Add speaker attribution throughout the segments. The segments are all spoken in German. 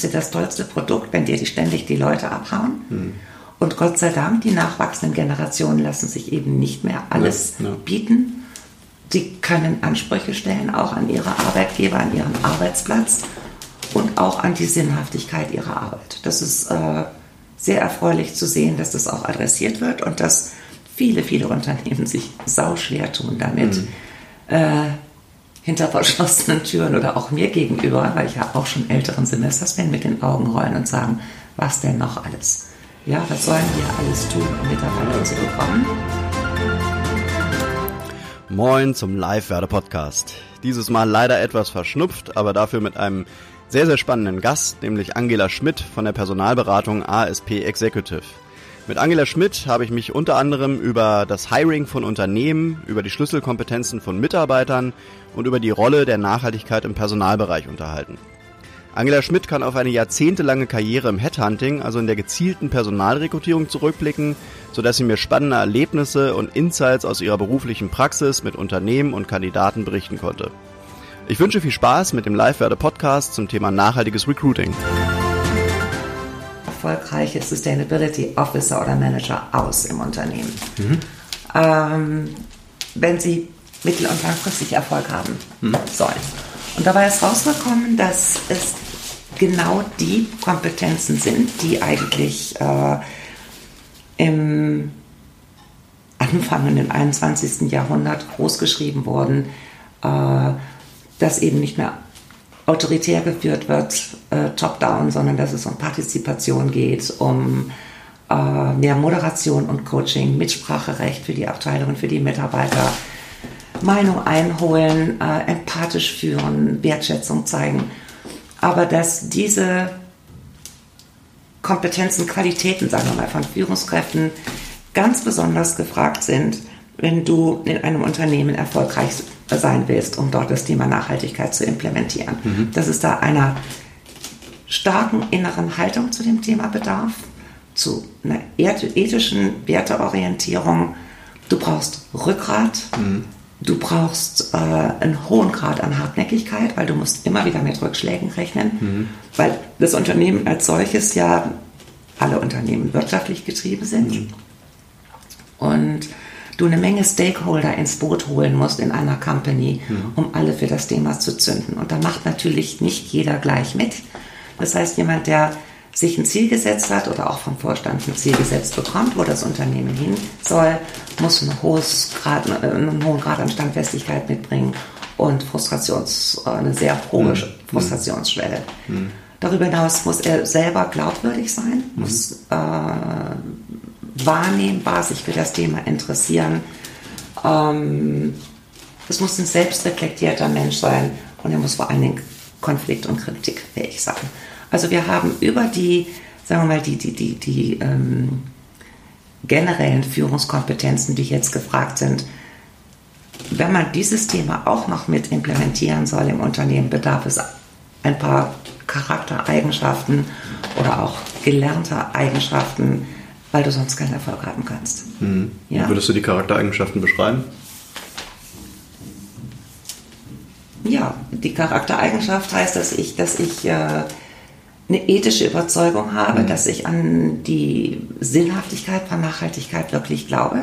Speaker 1: sie das tollste Produkt, wenn dir die ständig die Leute abhauen. Mhm. Und Gott sei Dank, die nachwachsenden Generationen lassen sich eben nicht mehr alles ja, ja. bieten. Sie können Ansprüche stellen, auch an ihre Arbeitgeber, an ihren Arbeitsplatz und auch an die Sinnhaftigkeit ihrer Arbeit. Das ist äh, sehr erfreulich zu sehen, dass das auch adressiert wird und dass viele, viele Unternehmen sich sauschwer tun damit, mhm. äh, hinter verschlossenen Türen oder auch mir gegenüber, weil ich ja auch schon älteren Semesters bin, mit den Augen rollen und sagen, was denn noch alles? Ja, was sollen wir alles tun, um Mitarbeiter zu bekommen?
Speaker 2: Moin zum Live-Werde-Podcast. Dieses Mal leider etwas verschnupft, aber dafür mit einem sehr, sehr spannenden Gast, nämlich Angela Schmidt von der Personalberatung ASP Executive. Mit Angela Schmidt habe ich mich unter anderem über das Hiring von Unternehmen, über die Schlüsselkompetenzen von Mitarbeitern und über die Rolle der Nachhaltigkeit im Personalbereich unterhalten. Angela Schmidt kann auf eine jahrzehntelange Karriere im Headhunting, also in der gezielten Personalrekrutierung zurückblicken, sodass sie mir spannende Erlebnisse und Insights aus ihrer beruflichen Praxis mit Unternehmen und Kandidaten berichten konnte. Ich wünsche viel Spaß mit dem Live-Werde-Podcast zum Thema nachhaltiges Recruiting
Speaker 1: erfolgreiche Sustainability Officer oder Manager aus im Unternehmen, mhm. ähm, wenn sie mittel- und langfristig Erfolg haben mhm. sollen. Und dabei ist rausgekommen, dass es genau die Kompetenzen sind, die eigentlich äh, im anfangenden 21. Jahrhundert großgeschrieben wurden, äh, dass eben nicht mehr autoritär geführt wird, äh, top-down, sondern dass es um Partizipation geht, um äh, mehr Moderation und Coaching, Mitspracherecht für die Abteilungen, für die Mitarbeiter, Meinung einholen, äh, empathisch führen, Wertschätzung zeigen. Aber dass diese Kompetenzen, Qualitäten, sagen wir mal, von Führungskräften ganz besonders gefragt sind, wenn du in einem Unternehmen erfolgreich sein willst, um dort das Thema Nachhaltigkeit zu implementieren. Mhm. Dass es da einer starken inneren Haltung zu dem Thema bedarf, zu einer ethischen Werteorientierung. Du brauchst Rückgrat, mhm. du brauchst äh, einen hohen Grad an Hartnäckigkeit, weil du musst immer wieder mit Rückschlägen rechnen, mhm. weil das Unternehmen als solches ja alle Unternehmen wirtschaftlich getrieben sind. Mhm. Und du eine Menge Stakeholder ins Boot holen musst in einer Company, mhm. um alle für das Thema zu zünden. Und da macht natürlich nicht jeder gleich mit. Das heißt, jemand, der sich ein Ziel gesetzt hat oder auch vom Vorstand ein Ziel gesetzt bekommt, wo das Unternehmen hin soll, muss ein hohes Grad, äh, einen hohen Grad an Standfestigkeit mitbringen und Frustrations, äh, eine sehr hohe mhm. Frustrationsschwelle. Mhm. Darüber hinaus muss er selber glaubwürdig sein, mhm. muss äh, wahrnehmbar sich für das Thema interessieren. Ähm, es muss ein selbstreflektierter Mensch sein und er muss vor allen Dingen konflikt- und kritikfähig sein. Also wir haben über die, sagen wir mal, die, die, die, die ähm, generellen Führungskompetenzen, die jetzt gefragt sind, wenn man dieses Thema auch noch mit implementieren soll im Unternehmen, bedarf es ein paar Charaktereigenschaften oder auch gelernter Eigenschaften, weil du sonst keinen Erfolg haben kannst.
Speaker 2: Mhm. Ja? Würdest du die Charaktereigenschaften beschreiben?
Speaker 1: Ja, die Charaktereigenschaft heißt, dass ich, dass ich äh, eine ethische Überzeugung habe, mhm. dass ich an die Sinnhaftigkeit von Nachhaltigkeit wirklich glaube.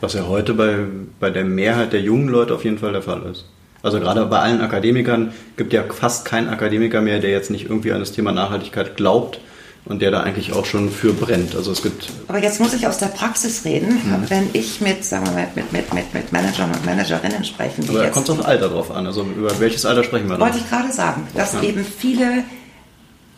Speaker 2: Was ja heute bei, bei der Mehrheit der jungen Leute auf jeden Fall der Fall ist. Also gerade bei allen Akademikern gibt ja fast kein Akademiker mehr, der jetzt nicht irgendwie an das Thema Nachhaltigkeit glaubt und der da eigentlich auch schon für brennt. Also es gibt.
Speaker 1: Aber jetzt muss ich aus der Praxis reden, mhm. wenn ich mit, sagen wir mal, mit, mit, mit, mit Managern und Managerinnen sprechen.
Speaker 2: Aber da kommt es auf Alter drauf an. Also über welches Alter sprechen wir
Speaker 1: da? Wollte ich gerade sagen, dass ja. eben viele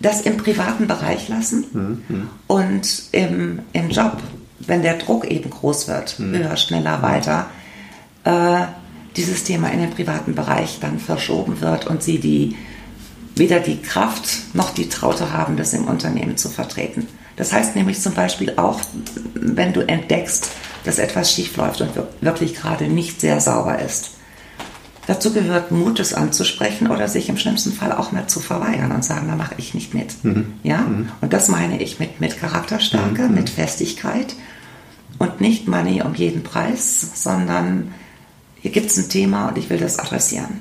Speaker 1: das im privaten Bereich lassen mhm. mhm. und im, im Job, wenn der Druck eben groß wird, mhm. höher, schneller, weiter, äh, dieses Thema in den privaten Bereich dann verschoben wird und sie die weder die Kraft noch die Traute haben, das im Unternehmen zu vertreten. Das heißt nämlich zum Beispiel auch, wenn du entdeckst, dass etwas schiefläuft und wirklich gerade nicht sehr sauber ist. Dazu gehört Mut, es anzusprechen oder sich im schlimmsten Fall auch mal zu verweigern und sagen, da mache ich nicht mit. Mhm. Ja? Mhm. Und das meine ich mit, mit Charakterstärke, mhm. mit Festigkeit und nicht Money um jeden Preis, sondern hier gibt es ein Thema und ich will das adressieren.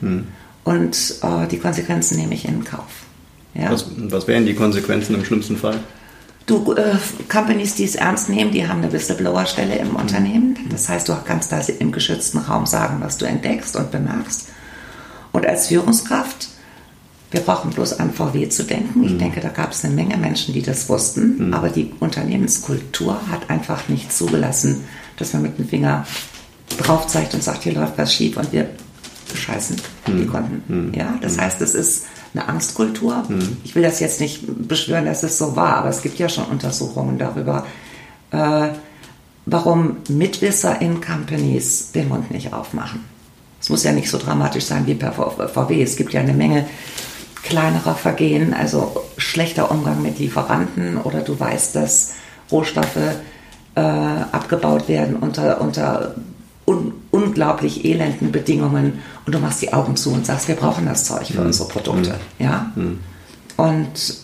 Speaker 1: Mhm und äh, die Konsequenzen nehme ich in Kauf.
Speaker 2: Ja? Was, was wären die Konsequenzen im schlimmsten Fall?
Speaker 1: Du, äh, Companies, die es ernst nehmen, die haben eine Whistleblower-Stelle im Unternehmen. Das heißt, du kannst da im geschützten Raum sagen, was du entdeckst und bemerkst. Und als Führungskraft, wir brauchen bloß an VW zu denken. Ich mhm. denke, da gab es eine Menge Menschen, die das wussten. Mhm. Aber die Unternehmenskultur hat einfach nicht zugelassen, dass man mit dem Finger drauf zeigt und sagt, hier läuft was schief und wir bescheißen mhm. die Kunden. Mhm. Ja, das mhm. heißt, es ist eine Angstkultur. Mhm. Ich will das jetzt nicht beschwören, dass es so war, aber es gibt ja schon Untersuchungen darüber, äh, warum Mitwisser in Companies den Mund nicht aufmachen. Es muss ja nicht so dramatisch sein wie per VW. Es gibt ja eine Menge kleinerer Vergehen, also schlechter Umgang mit Lieferanten oder du weißt, dass Rohstoffe äh, abgebaut werden unter, unter un unglaublich elenden Bedingungen und du machst die Augen zu und sagst, wir brauchen das Zeug für mhm. unsere Produkte. Mhm. Ja? Mhm. Und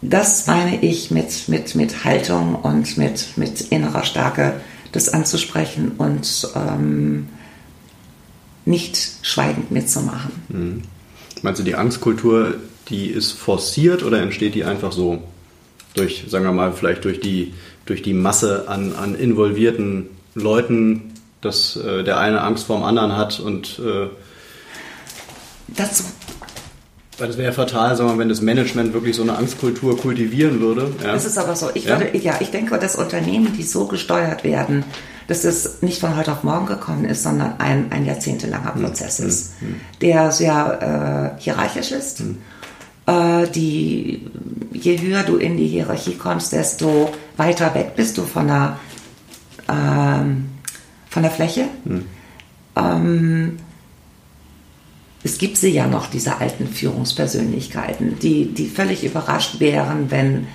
Speaker 1: das meine ich mit, mit, mit Haltung und mit, mit innerer Stärke, das anzusprechen und ähm, nicht schweigend mitzumachen.
Speaker 2: Mhm. Meinst du, die Angstkultur, die ist forciert oder entsteht die einfach so? Durch, sagen wir mal, vielleicht durch die, durch die Masse an, an involvierten Leuten, dass äh, der eine Angst vor dem anderen hat und äh,
Speaker 1: dazu.
Speaker 2: Weil das wäre ja fatal, sagen wir, wenn das Management wirklich so eine Angstkultur kultivieren würde.
Speaker 1: Ja. Das ist aber so. Ich ja? würde, ja, ich denke, dass Unternehmen, die so gesteuert werden, dass es nicht von heute auf morgen gekommen ist, sondern ein, ein jahrzehntelanger hm. Prozess hm. ist, hm. der sehr äh, hierarchisch ist. Hm. Äh, die, je höher du in die Hierarchie kommst, desto weiter weg bist du von der ähm, von der Fläche. Hm. Ähm, es gibt sie ja noch, diese alten Führungspersönlichkeiten, die, die völlig überrascht wären, wenn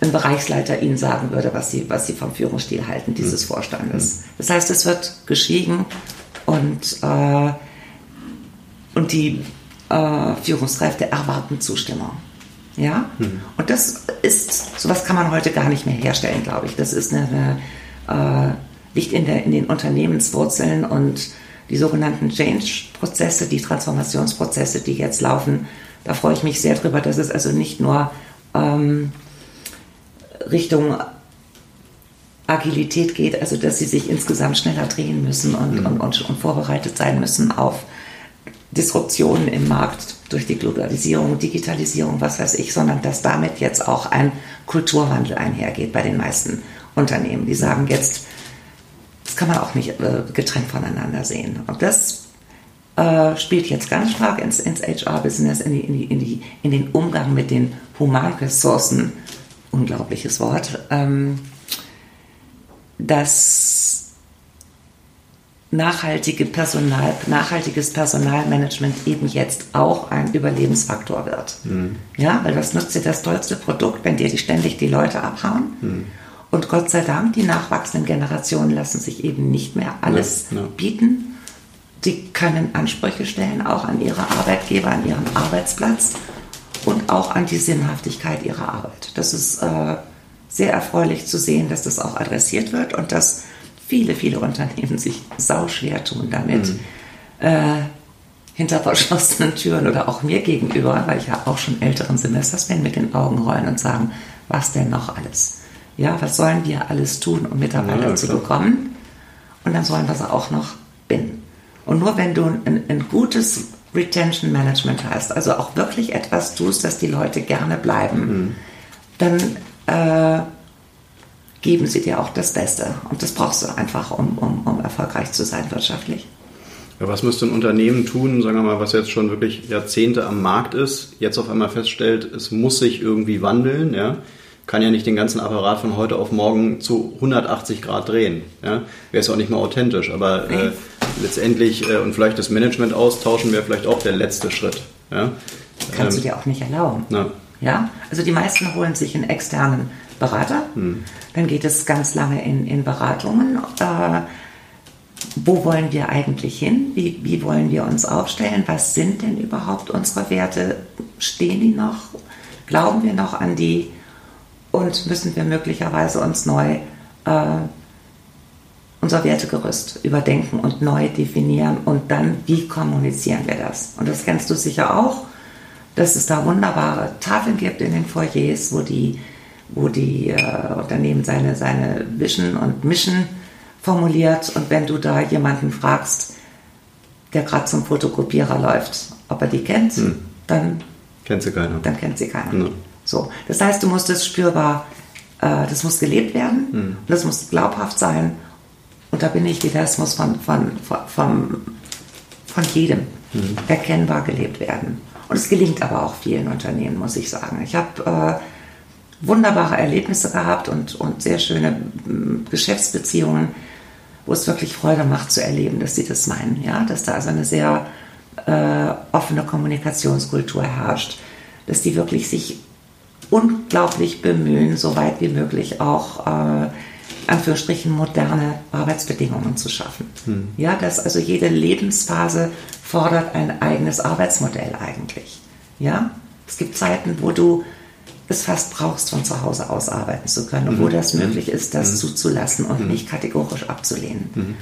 Speaker 1: ein Bereichsleiter ihnen sagen würde, was sie, was sie vom Führungsstil halten, dieses hm. Vorstandes. Hm. Das heißt, es wird geschwiegen und, äh, und die äh, Führungskräfte erwarten Zustimmung. Ja? Mhm. Und das ist, sowas kann man heute gar nicht mehr herstellen, glaube ich. Das ist eine, eine äh, liegt in, der, in den Unternehmenswurzeln und die sogenannten Change-Prozesse, die Transformationsprozesse, die jetzt laufen, da freue ich mich sehr drüber, dass es also nicht nur ähm, Richtung Agilität geht, also dass sie sich insgesamt schneller drehen müssen und, mhm. und, und, und, vorbereitet sein müssen auf Disruptionen im Markt durch die Globalisierung, Digitalisierung, was weiß ich, sondern dass damit jetzt auch ein Kulturwandel einhergeht bei den meisten Unternehmen. Die sagen jetzt, das kann man auch nicht äh, getrennt voneinander sehen. Und das äh, spielt jetzt ganz stark ins, ins HR-Business, in, in, in, in, den Umgang mit den Humanressourcen, unglaubliches Wort, ähm, dass nachhaltige Personal, nachhaltiges Personalmanagement eben jetzt auch ein Überlebensfaktor wird. Mhm. Ja, weil was nutzt dir das tollste Produkt, wenn dir die ständig die Leute abhauen? Mhm. Und Gott sei Dank, die nachwachsenden Generationen lassen sich eben nicht mehr alles ja, ja. bieten. Sie können Ansprüche stellen, auch an ihre Arbeitgeber, an ihren Arbeitsplatz und auch an die Sinnhaftigkeit ihrer Arbeit. Das ist äh, sehr erfreulich zu sehen, dass das auch adressiert wird und dass viele, viele Unternehmen sich sauschwer tun damit. Mhm. Äh, hinter verschlossenen Türen oder auch mir gegenüber, weil ich ja auch schon älteren Semesters bin, mit den Augen rollen und sagen, was denn noch alles? Ja, was sollen wir alles tun, um Mitarbeiter ja, zu bekommen? Und dann sollen wir sie auch noch binden. Und nur wenn du ein, ein gutes Retention Management hast, also auch wirklich etwas tust, dass die Leute gerne bleiben, mhm. dann äh, geben sie dir auch das Beste. Und das brauchst du einfach, um, um, um erfolgreich zu sein wirtschaftlich.
Speaker 2: Ja, was müsste ein Unternehmen tun, sagen wir mal, was jetzt schon wirklich Jahrzehnte am Markt ist, jetzt auf einmal feststellt, es muss sich irgendwie wandeln, ja? Kann ja nicht den ganzen Apparat von heute auf morgen zu 180 Grad drehen. Ja? Wäre es auch nicht mal authentisch, aber äh, letztendlich äh, und vielleicht das Management austauschen wäre vielleicht auch der letzte Schritt. Ja?
Speaker 1: Kannst ähm, du dir auch nicht erlauben. Na. Ja, also die meisten holen sich einen externen Berater. Hm. Dann geht es ganz lange in, in Beratungen. Äh, wo wollen wir eigentlich hin? Wie, wie wollen wir uns aufstellen? Was sind denn überhaupt unsere Werte? Stehen die noch? Glauben wir noch an die? Und müssen wir möglicherweise uns neu äh, unser Wertegerüst überdenken und neu definieren und dann, wie kommunizieren wir das? Und das kennst du sicher auch. dass es da wunderbare Tafeln gibt in den Foyers, wo die, wo die äh, Unternehmen seine, seine Vision und Mission formuliert. Und wenn du da jemanden fragst, der gerade zum Fotokopierer läuft, ob er die kennt, hm. dann
Speaker 2: kennt sie keiner.
Speaker 1: Dann kennt sie keiner. Ja. So, das heißt, du musst es spürbar, äh, das muss gelebt werden, hm. und das muss glaubhaft sein. Und da bin ich wieder, es muss von, von, von, von, von jedem hm. erkennbar gelebt werden. Und es gelingt aber auch vielen Unternehmen, muss ich sagen. Ich habe äh, wunderbare Erlebnisse gehabt und, und sehr schöne äh, Geschäftsbeziehungen, wo es wirklich Freude macht zu erleben, dass sie das meinen. Ja? Dass da also eine sehr äh, offene Kommunikationskultur herrscht, dass die wirklich sich unglaublich bemühen, so weit wie möglich auch äh, Anführungsstrichen moderne Arbeitsbedingungen zu schaffen. Hm. Ja, dass also jede Lebensphase fordert ein eigenes Arbeitsmodell eigentlich. Ja, es gibt Zeiten, wo du es fast brauchst, von zu Hause aus arbeiten zu können, und wo mhm. das möglich ist, das mhm. zuzulassen und mhm. nicht kategorisch abzulehnen. Mhm.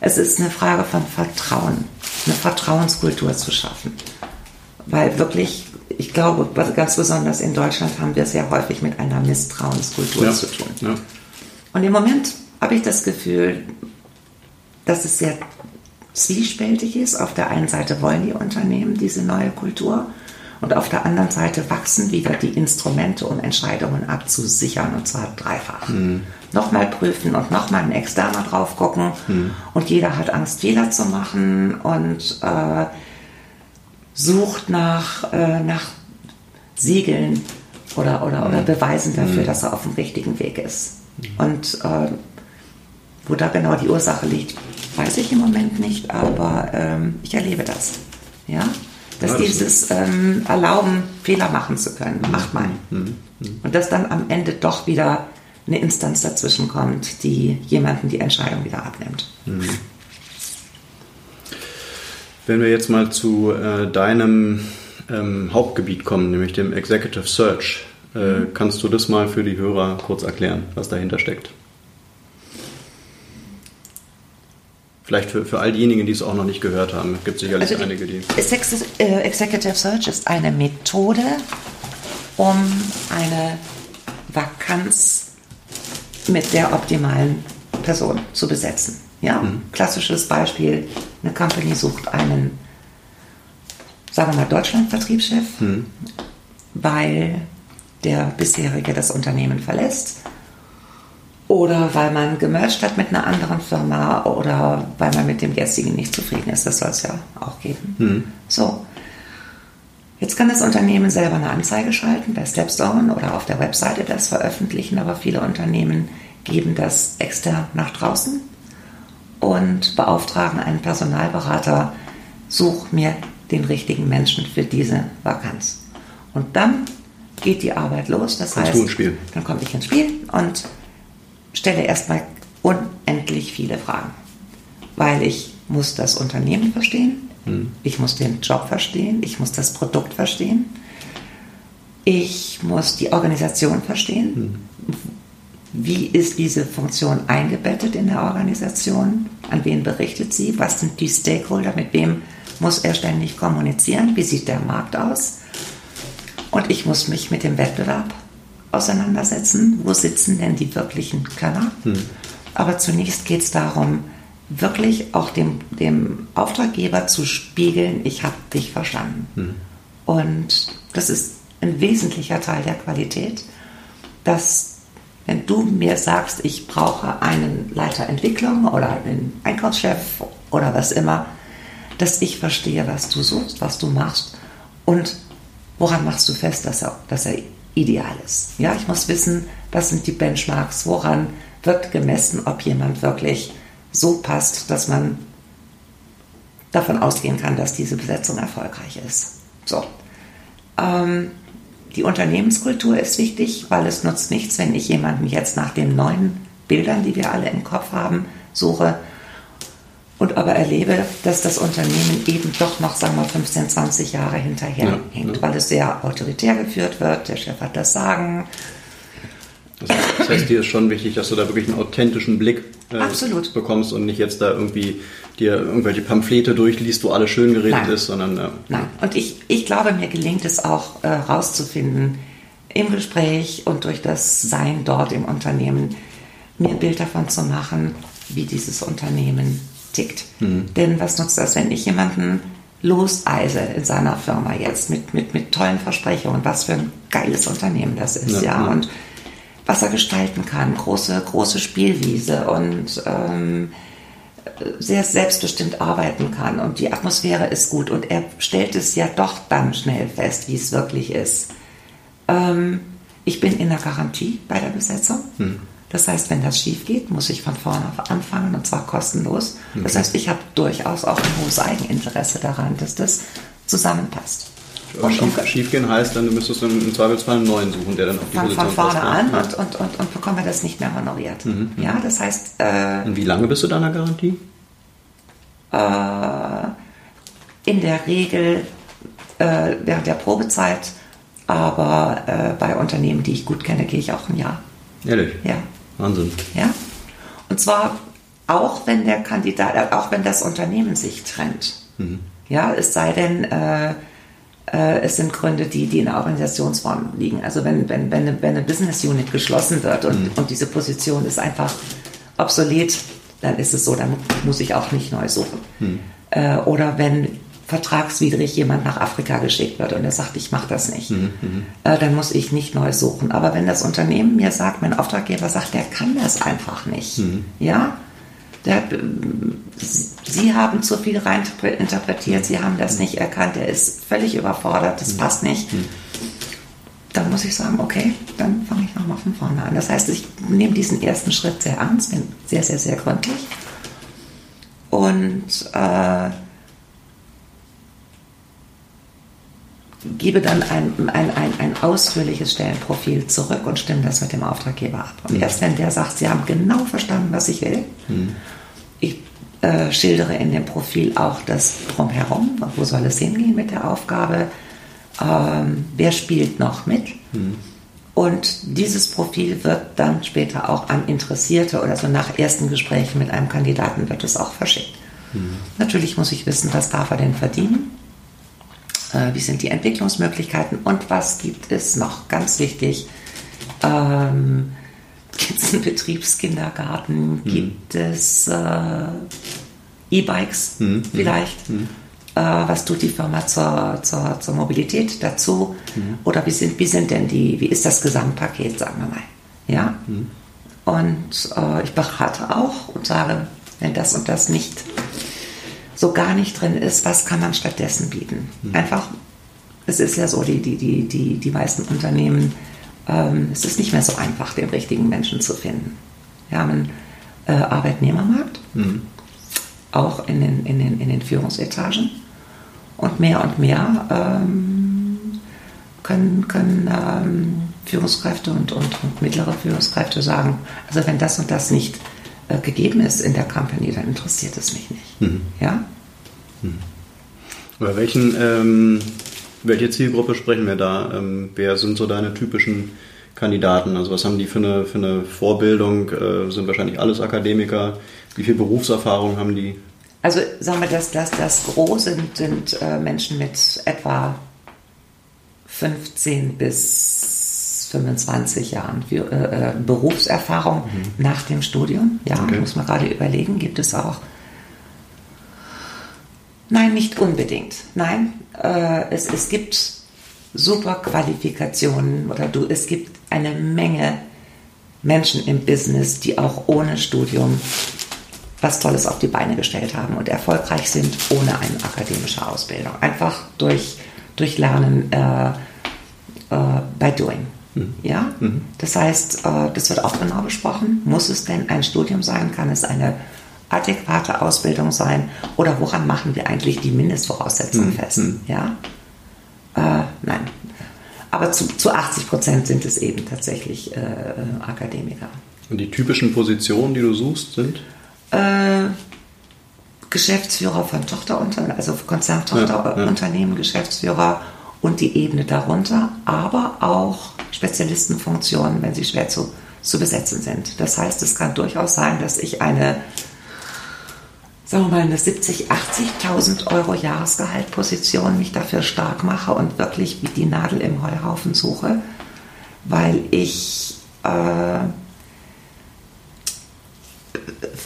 Speaker 1: Es ist eine Frage von Vertrauen, eine Vertrauenskultur zu schaffen. Weil wirklich, ich glaube, ganz besonders in Deutschland haben wir es sehr häufig mit einer Misstrauenskultur ja. zu tun. Ja. Und im Moment habe ich das Gefühl, dass es sehr zwiespältig ist. Auf der einen Seite wollen die Unternehmen diese neue Kultur und auf der anderen Seite wachsen wieder die Instrumente, um Entscheidungen abzusichern, und zwar dreifach. Mhm. Nochmal prüfen und nochmal ein Externer drauf gucken. Mhm. Und jeder hat Angst, Fehler zu machen und äh, sucht nach, äh, nach Siegeln oder, oder, oder mhm. Beweisen dafür, mhm. dass er auf dem richtigen Weg ist. Und äh, wo da genau die Ursache liegt, weiß ich im Moment nicht, aber ähm, ich erlebe das. Ja? Dass ja, das dieses ähm, Erlauben, Fehler machen zu können, mhm. macht man. Mhm. Mhm. Und dass dann am Ende doch wieder eine Instanz dazwischen kommt, die jemanden die Entscheidung wieder abnimmt. Mhm.
Speaker 2: Wenn wir jetzt mal zu äh, deinem ähm, Hauptgebiet kommen, nämlich dem Executive Search, äh, mhm. kannst du das mal für die Hörer kurz erklären, was dahinter steckt? Vielleicht für, für all diejenigen, die es auch noch nicht gehört haben. Es gibt sicherlich also einige, die.
Speaker 1: Äh, Executive Search ist eine Methode, um eine Vakanz mit der optimalen Person zu besetzen. Ja, mhm. klassisches Beispiel: Eine Company sucht einen, sagen wir mal, Deutschland-Vertriebschef, mhm. weil der bisherige das Unternehmen verlässt oder weil man gemerged hat mit einer anderen Firma oder weil man mit dem jetzigen nicht zufrieden ist. Das soll es ja auch geben. Mhm. So. Jetzt kann das Unternehmen selber eine Anzeige schalten bei Stepstone oder auf der Webseite das veröffentlichen, aber viele Unternehmen geben das extern nach draußen und beauftragen einen Personalberater, such mir den richtigen Menschen für diese Vakanz. Und dann geht die Arbeit los. Das Kommst heißt, dann komme ich ins Spiel und stelle erstmal unendlich viele Fragen, weil ich muss das Unternehmen verstehen, hm. ich muss den Job verstehen, ich muss das Produkt verstehen, ich muss die Organisation verstehen. Hm. Wie ist diese Funktion eingebettet in der Organisation? An wen berichtet sie? Was sind die Stakeholder? Mit wem muss er ständig kommunizieren? Wie sieht der Markt aus? Und ich muss mich mit dem Wettbewerb auseinandersetzen. Wo sitzen denn die wirklichen Könner? Hm. Aber zunächst geht es darum, wirklich auch dem, dem Auftraggeber zu spiegeln, ich habe dich verstanden. Hm. Und das ist ein wesentlicher Teil der Qualität, dass wenn du mir sagst, ich brauche einen Leiter Entwicklung oder einen Einkaufschef oder was immer, dass ich verstehe, was du suchst, was du machst und woran machst du fest, dass er, dass er ideal ist. Ja, ich muss wissen, was sind die Benchmarks, woran wird gemessen, ob jemand wirklich so passt, dass man davon ausgehen kann, dass diese Besetzung erfolgreich ist. So. Ähm, die Unternehmenskultur ist wichtig, weil es nutzt nichts, wenn ich jemanden jetzt nach den neuen Bildern, die wir alle im Kopf haben, suche und aber erlebe, dass das Unternehmen eben doch noch, sagen wir, 15, 20 Jahre hinterher ja, hängt, ja. weil es sehr autoritär geführt wird. Der Chef hat das Sagen.
Speaker 2: Das heißt, dir ist schon wichtig, dass du da wirklich einen authentischen Blick
Speaker 1: äh,
Speaker 2: bekommst und nicht jetzt da irgendwie dir irgendwelche Pamphlete durchliest, wo alles schön geredet Nein. ist, sondern. Ja.
Speaker 1: Nein, und ich, ich glaube, mir gelingt es auch äh, rauszufinden im Gespräch und durch das Sein dort im Unternehmen, mir ein Bild davon zu machen, wie dieses Unternehmen tickt. Mhm. Denn was nutzt das, wenn ich jemanden loseise in seiner Firma jetzt mit, mit, mit tollen Versprechungen, was für ein geiles Unternehmen das ist, ja, ja und was er gestalten kann, große, große Spielwiese und ähm, sehr selbstbestimmt arbeiten kann und die Atmosphäre ist gut und er stellt es ja doch dann schnell fest, wie es wirklich ist. Ähm, ich bin in der Garantie bei der Besetzung. Hm. Das heißt, wenn das schief geht, muss ich von vorne anfangen und zwar kostenlos. Das heißt, ich habe durchaus auch ein hohes Eigeninteresse daran, dass das zusammenpasst.
Speaker 2: Und schief, schief gehen heißt dann, du müsstest dann im Zweifelsfall einen neuen suchen, der dann auf die
Speaker 1: von, Position Von vorne an und, und, und, und bekommen wir das nicht mehr honoriert. Mhm. Ja, das heißt...
Speaker 2: Äh, und wie lange bist du deiner Garantie?
Speaker 1: Äh, in der Regel äh, während der Probezeit, aber äh, bei Unternehmen, die ich gut kenne, gehe ich auch ein Jahr.
Speaker 2: Ehrlich?
Speaker 1: Ja.
Speaker 2: Wahnsinn.
Speaker 1: Ja. Und zwar auch wenn der Kandidat, äh, auch wenn das Unternehmen sich trennt. Mhm. Ja, es sei denn, äh, es sind Gründe, die, die in der Organisationsform liegen. Also wenn, wenn, wenn, eine, wenn eine Business Unit geschlossen wird und, mhm. und diese Position ist einfach obsolet, dann ist es so, dann muss ich auch nicht neu suchen. Mhm. Äh, oder wenn vertragswidrig jemand nach Afrika geschickt wird und er sagt, ich mache das nicht, mhm, mhm. äh, dann muss ich nicht neu suchen. Aber wenn das Unternehmen mir sagt, mein Auftraggeber sagt, der kann das einfach nicht, mhm. ja, der, Sie haben zu viel rein interpretiert, Sie haben das nicht erkannt, er ist völlig überfordert, das mhm. passt nicht. Mhm. Dann muss ich sagen, okay, dann fange ich nochmal von vorne an. Das heißt, ich nehme diesen ersten Schritt sehr ernst, bin sehr, sehr, sehr gründlich und äh, gebe dann ein, ein, ein, ein, ausführliches Stellenprofil zurück und stimme das mit dem Auftraggeber ab. Und mhm. erst wenn der sagt, Sie haben genau verstanden, was ich will, mhm. ich äh, schildere in dem Profil auch das Drumherum, wo soll es hingehen mit der Aufgabe, ähm, wer spielt noch mit. Mhm. Und dieses Profil wird dann später auch an Interessierte oder so nach ersten Gesprächen mit einem Kandidaten wird es auch verschickt. Mhm. Natürlich muss ich wissen, was darf er denn verdienen äh, wie sind die Entwicklungsmöglichkeiten und was gibt es noch? Ganz wichtig. Ähm, gibt es einen Betriebskindergarten? Mhm. Gibt es äh, E-Bikes mhm. vielleicht? Mhm. Äh, was tut die Firma zur, zur, zur Mobilität dazu? Mhm. Oder wie sind, wie sind denn die, wie ist das Gesamtpaket, sagen wir mal? Ja? Mhm. Und äh, ich berate auch und sage, wenn das und das nicht so gar nicht drin ist, was kann man stattdessen bieten? Mhm. Einfach, es ist ja so, die, die, die, die, die meisten Unternehmen, ähm, es ist nicht mehr so einfach, den richtigen Menschen zu finden. Wir haben einen äh, Arbeitnehmermarkt, mhm. auch in den, in, den, in den Führungsetagen. Und mehr und mehr ähm, können, können ähm, Führungskräfte und, und, und mittlere Führungskräfte sagen, also wenn das und das nicht äh, gegeben ist in der Company, dann interessiert es mich nicht. Mhm. Ja?
Speaker 2: Mhm. Über welchen, ähm, welche Zielgruppe sprechen wir da? Ähm, wer sind so deine typischen Kandidaten? Also was haben die für eine, für eine Vorbildung? Äh, sind wahrscheinlich alles Akademiker? Wie viel Berufserfahrung haben die?
Speaker 1: Also sagen wir, dass das, das Gros sind, sind äh, Menschen mit etwa 15 bis 25 Jahren äh, äh, Berufserfahrung mhm. nach dem Studium. Ja, okay. muss man gerade überlegen, gibt es auch. Nein, nicht unbedingt. Nein, äh, es, es gibt super Qualifikationen oder du, es gibt eine Menge Menschen im Business, die auch ohne Studium was Tolles auf die Beine gestellt haben und erfolgreich sind ohne eine akademische Ausbildung. Einfach durch, durch Lernen äh, äh, by doing. Mhm. Ja? Mhm. Das heißt, äh, das wird auch genau besprochen. Muss es denn ein Studium sein? Kann es eine adäquate Ausbildung sein? Oder woran machen wir eigentlich die Mindestvoraussetzungen mhm. fest? Mhm. Ja? Äh, nein. Aber zu, zu 80 Prozent sind es eben tatsächlich äh, Akademiker.
Speaker 2: Und die typischen Positionen, die du suchst, sind?
Speaker 1: Äh, Geschäftsführer von Tochterunternehmen, also Konzerntochterunternehmen, ja, ja. Geschäftsführer und die Ebene darunter, aber auch Spezialistenfunktionen, wenn sie schwer zu zu besetzen sind. Das heißt, es kann durchaus sein, dass ich eine, sagen wir mal, eine 70, 80.000 Euro Jahresgehaltposition mich dafür stark mache und wirklich wie die Nadel im Heuhaufen suche, weil ich äh,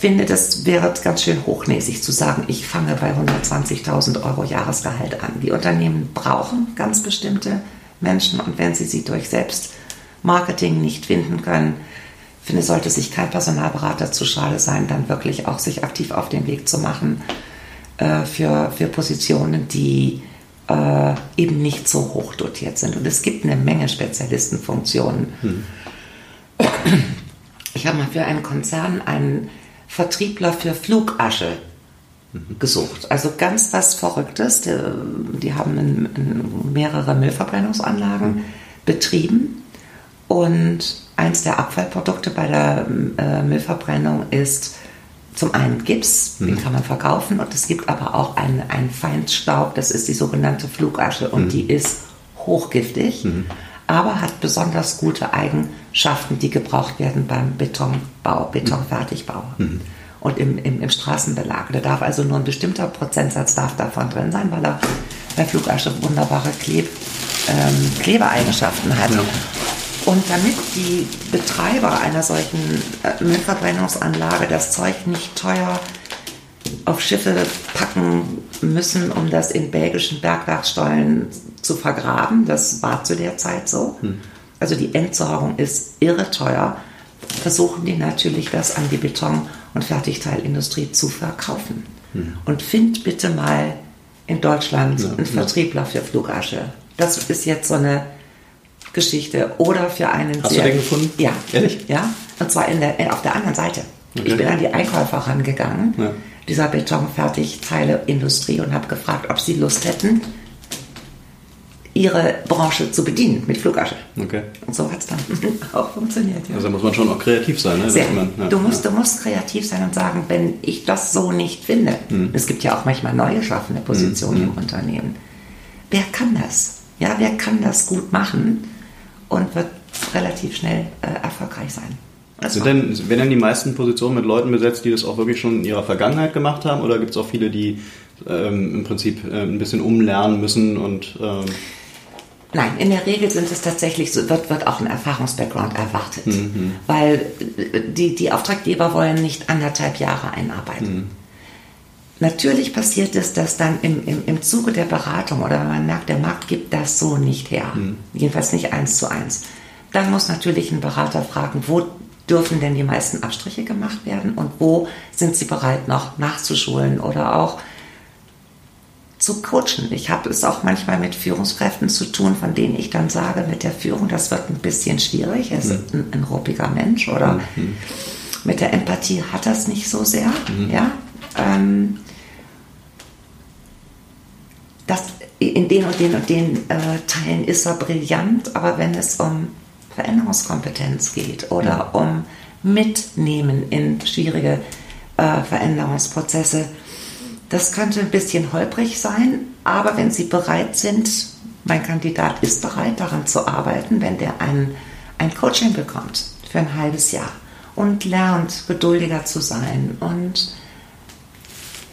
Speaker 1: finde, das wäre ganz schön hochnäsig zu sagen, ich fange bei 120.000 Euro Jahresgehalt an. Die Unternehmen brauchen ganz bestimmte Menschen und wenn sie sie durch Selbstmarketing nicht finden können, finde, sollte sich kein Personalberater zu schade sein, dann wirklich auch sich aktiv auf den Weg zu machen äh, für, für Positionen, die äh, eben nicht so hoch dotiert sind. Und es gibt eine Menge Spezialistenfunktionen. Hm. Ich habe mal für einen Konzern einen Vertriebler für Flugasche mhm. gesucht. Also ganz was Verrücktes. Die, die haben in, in mehrere Müllverbrennungsanlagen mhm. betrieben und eins der Abfallprodukte bei der äh, Müllverbrennung ist zum einen Gips, mhm. den kann man verkaufen und es gibt aber auch einen, einen Feinstaub, das ist die sogenannte Flugasche und mhm. die ist hochgiftig, mhm. Aber hat besonders gute Eigenschaften, die gebraucht werden beim Betonbau, Betonfertigbau. Mhm. Und im, im, im, Straßenbelag. Da darf also nur ein bestimmter Prozentsatz darf davon drin sein, weil er bei Flugasche wunderbare Kleb, ähm, Klebeeigenschaften hat. Ja. Und damit die Betreiber einer solchen äh, Müllverbrennungsanlage das Zeug nicht teuer auf Schiffe packen müssen, um das in belgischen Bergwerkstollen zu vergraben, das war zu der Zeit so. Hm. Also die Entsorgung ist irre teuer. Versuchen die natürlich, das an die Beton- und Fertigteilindustrie zu verkaufen. Hm. Und find bitte mal in Deutschland ja, einen Vertriebler ja. für Flugasche. Das ist jetzt so eine Geschichte oder für einen
Speaker 2: Hast sehr, du den gefunden?
Speaker 1: Ja.
Speaker 2: Ehrlich?
Speaker 1: Ja. Und zwar in der, auf der anderen Seite. Okay. Ich bin an die Einkäufer rangegangen, ja. Dieser Betonfertigteileindustrie und habe gefragt, ob sie Lust hätten, ihre Branche zu bedienen mit Flugasche.
Speaker 2: Okay.
Speaker 1: Und so hat es dann auch funktioniert.
Speaker 2: Ja. Also muss man schon auch kreativ sein. Ne?
Speaker 1: Sehr. Man, ja. du, musst, du musst kreativ sein und sagen, wenn ich das so nicht finde, mhm. es gibt ja auch manchmal neu geschaffene Positionen mhm. im Unternehmen, wer kann das? Ja, wer kann das gut machen? und wird relativ schnell äh, erfolgreich sein.
Speaker 2: Sind denn, werden denn die meisten Positionen mit Leuten besetzt, die das auch wirklich schon in ihrer Vergangenheit gemacht haben? Oder gibt es auch viele, die ähm, im Prinzip äh, ein bisschen umlernen müssen und. Ähm
Speaker 1: Nein, in der Regel sind es tatsächlich so, wird, wird auch ein Erfahrungsbackground erwartet. Mhm. Weil äh, die, die Auftraggeber wollen nicht anderthalb Jahre einarbeiten. Mhm. Natürlich passiert es, dass dann im, im, im Zuge der Beratung oder wenn man merkt, der Markt gibt das so nicht her, mhm. jedenfalls nicht eins zu eins, dann muss natürlich ein Berater fragen, wo dürfen denn die meisten Abstriche gemacht werden und wo sind sie bereit noch nachzuschulen oder auch zu coachen. Ich habe es auch manchmal mit Führungskräften zu tun, von denen ich dann sage, mit der Führung, das wird ein bisschen schwierig, er ist ein, ein ruppiger Mensch oder mhm. mit der Empathie hat das nicht so sehr. Mhm. Ja? Ähm, das, in den und den und den äh, Teilen ist er brillant, aber wenn es um Veränderungskompetenz geht oder um Mitnehmen in schwierige äh, Veränderungsprozesse, das könnte ein bisschen holprig sein, aber wenn Sie bereit sind, mein Kandidat ist bereit daran zu arbeiten, wenn der ein, ein Coaching bekommt für ein halbes Jahr und lernt, geduldiger zu sein und